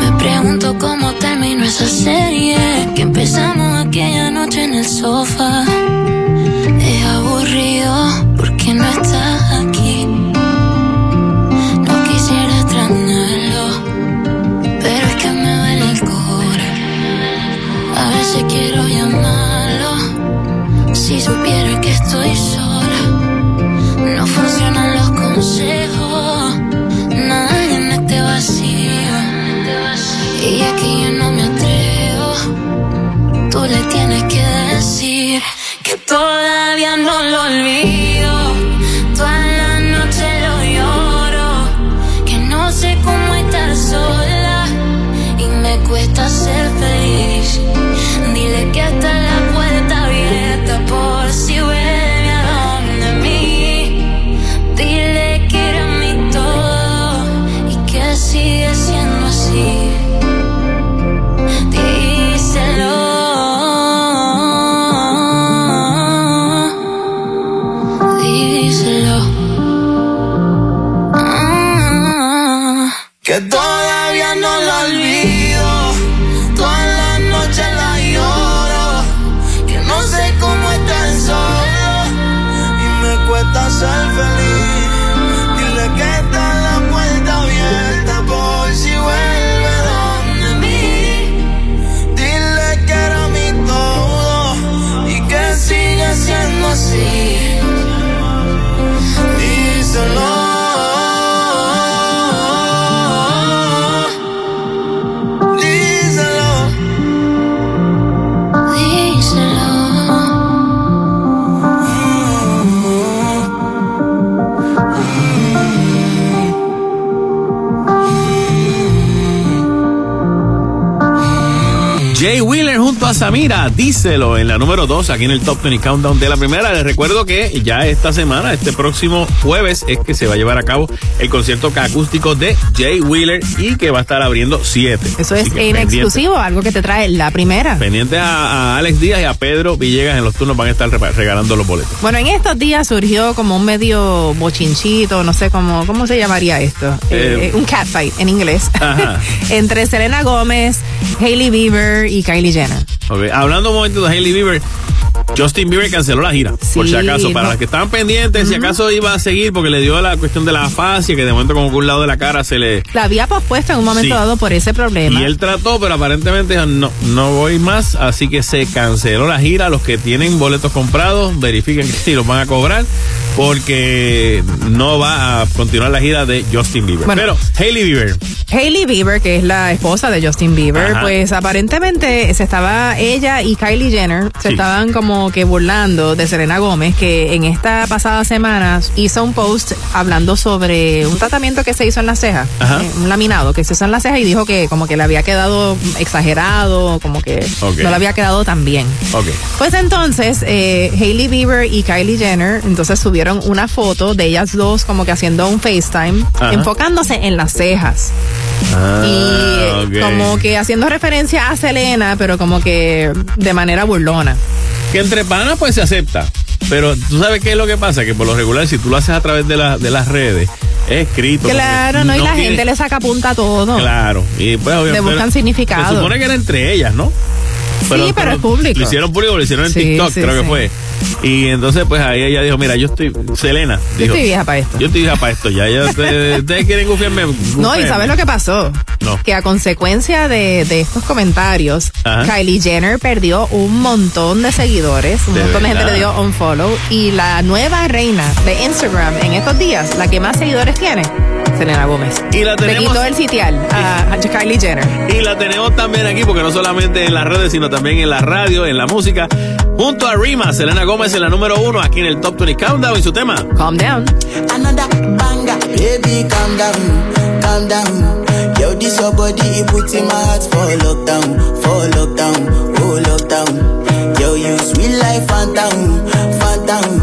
Me pregunto cómo terminó esa serie que empezamos aquella noche en el sofá. Ah. Wheeler junto a Samira, díselo en la número 2 aquí en el Top 20 Countdown de la primera. Les recuerdo que ya esta semana, este próximo jueves, es que se va a llevar a cabo el concierto acústico de Jay Wheeler y que va a estar abriendo 7. Eso es en exclusivo, algo que te trae la primera. Pendiente a, a Alex Díaz y a Pedro Villegas en los turnos van a estar regalando los boletos. Bueno, en estos días surgió como un medio bochinchito, no sé cómo, cómo se llamaría esto. Eh, Eh, un catfight en inglés. Ajá. Entre Selena Gómez, Hailey Bieber y Kylie Jenner. Ok, Hablando un momento de Hailey Bieber, Justin Bieber canceló la gira, por si acaso, para no. los que estaban pendientes, si acaso iba a seguir porque le dio la cuestión de la afasia, que de momento como que un lado de la cara se le... La había pospuesto en un momento Sí. dado por ese problema. Y él trató, pero aparentemente dijo, no, no voy más, así que se canceló la gira. Los que tienen boletos comprados, verifiquen que sí los van a cobrar, porque no va a continuar la gira de Justin Bieber. Bueno. pero Hailey Bieber, Hailey Bieber, que es la esposa de Justin Bieber, Ajá. pues aparentemente se estaba ella y Kylie Jenner se Sí. estaban como que burlando de Selena Gómez, que en esta pasada semana hizo un post hablando sobre un tratamiento que se hizo en la ceja, Ajá. eh, un laminado que se hizo en la ceja y dijo que como que le había quedado exagerado, como que no le había quedado tan bien. ok. Pues entonces, eh, Hailey Bieber y Kylie Jenner entonces subieron una foto de ellas dos como que haciendo un FaceTime, Ajá. enfocándose en las cejas. y Ah, ok. como que haciendo referencia a Selena, pero como que de manera burlona. Que entre panas pues se acepta. Pero tú sabes qué es lo que pasa, que por lo regular si tú lo haces a través de, la- de las redes, es escrito. Claro, no, y la gente le saca punta a todo. Claro, y pues obviamente. Le buscan significado. Se supone que era entre ellas, ¿no? Sí, pero es público. Lo hicieron público, lo hicieron en Sí, TikTok, sí, creo que fue. Y entonces, pues ahí ella dijo, mira, yo estoy, Selena, Yo dijo, estoy vieja para esto. yo estoy vieja para esto, ya, ya, ustedes, quieren gufiarme. No, y. ¿sabes lo que pasó? No. Que a consecuencia de, de estos comentarios, Ajá. Kylie Jenner perdió un montón de seguidores, un De montón de gente le dio unfollow y la nueva reina de Instagram en estos días, la que más seguidores tiene, Selena Gómez. Y la Le tenemos- quitó el sitial a, a Kylie Jenner. Y la tenemos también aquí, porque no solamente en las redes, sino también en la radio, en la música. Junto a Rima, Selena Gómez en la número uno, aquí en el Top 20 Countdown y su tema. Calm down. Another banger, baby, calm down, calm down. Yo, this your body, it puts in my heart for lockdown, for lockdown, oh lockdown. Yo, you sweet life, phantom, phantom.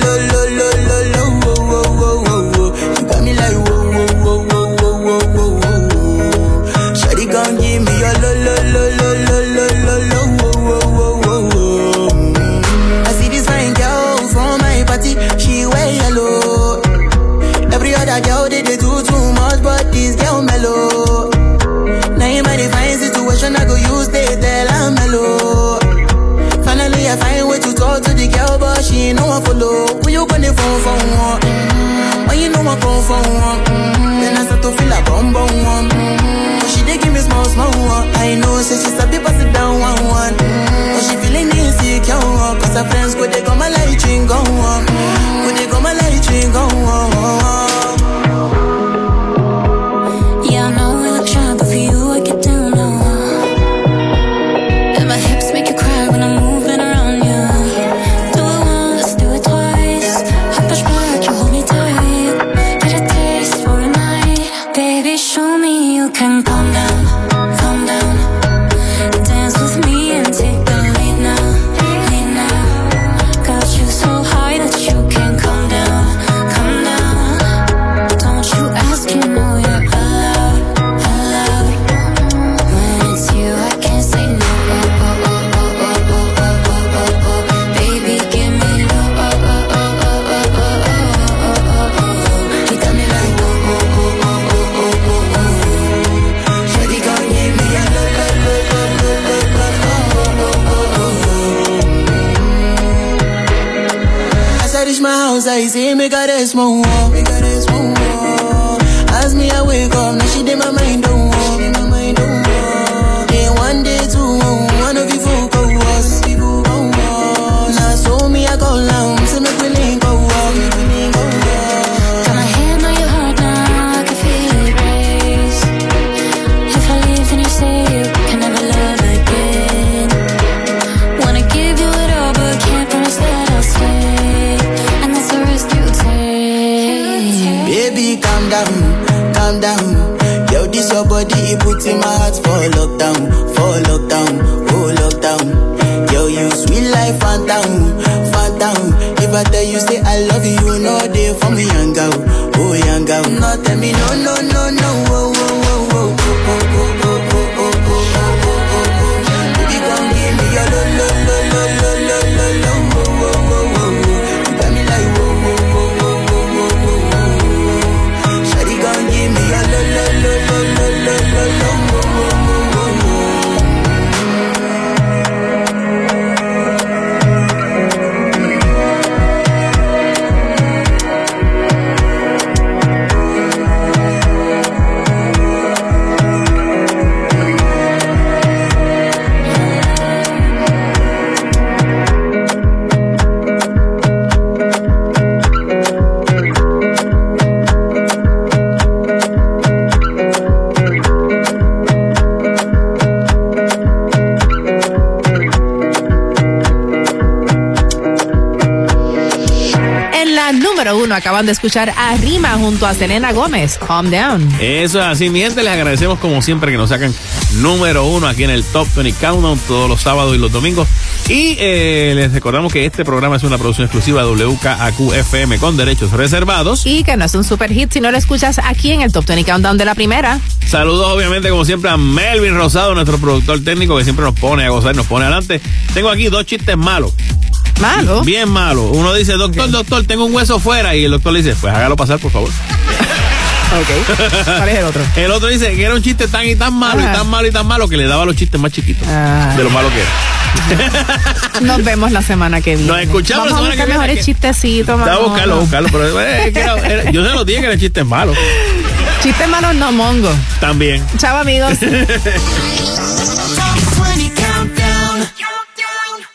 for one, mm-hmm. then I start to feel a bum bum one. Mm-hmm. She dey give me small small one. I know, say she sabi pass it down one one. Mm-hmm. But she feeling insecure, cause her friends go they come my light ring go on. Go they come my light ring go on. Escuchar a Rima junto a Selena Gómez. Calm down. Eso es así, mi gente. Les agradecemos como siempre que nos sacan número uno aquí en el Top 20 Countdown todos los sábados y los domingos. Y eh, les recordamos que este programa es una producción exclusiva de WKAQ-FM con derechos reservados. Y que no es un super hit si no lo escuchas aquí en el Top 20 Countdown de la primera. Saludos obviamente como siempre a Melvin Rosado, nuestro productor técnico que siempre nos pone a gozar, nos pone adelante. Tengo aquí dos chistes malos. Malo. Bien malo. Uno dice, doctor, doctor, tengo un hueso fuera. Y el doctor le dice, pues hágalo pasar, por favor. Ok. ¿Cuál es el otro? El otro dice que era un chiste tan y tan malo y Ajá. tan malo y tan malo que le daba los chistes más chiquitos. Ah. De lo malo que era. Nos vemos la semana que viene. Nos escuchamos la Vamos semana a buscar que viene, mejores chistecitos, Manolo. buscarlo, buscarlo. Pero eh, era- era- yo se lo dije que eran chistes malos. Chistes malos no mongo. También. Chao, amigos.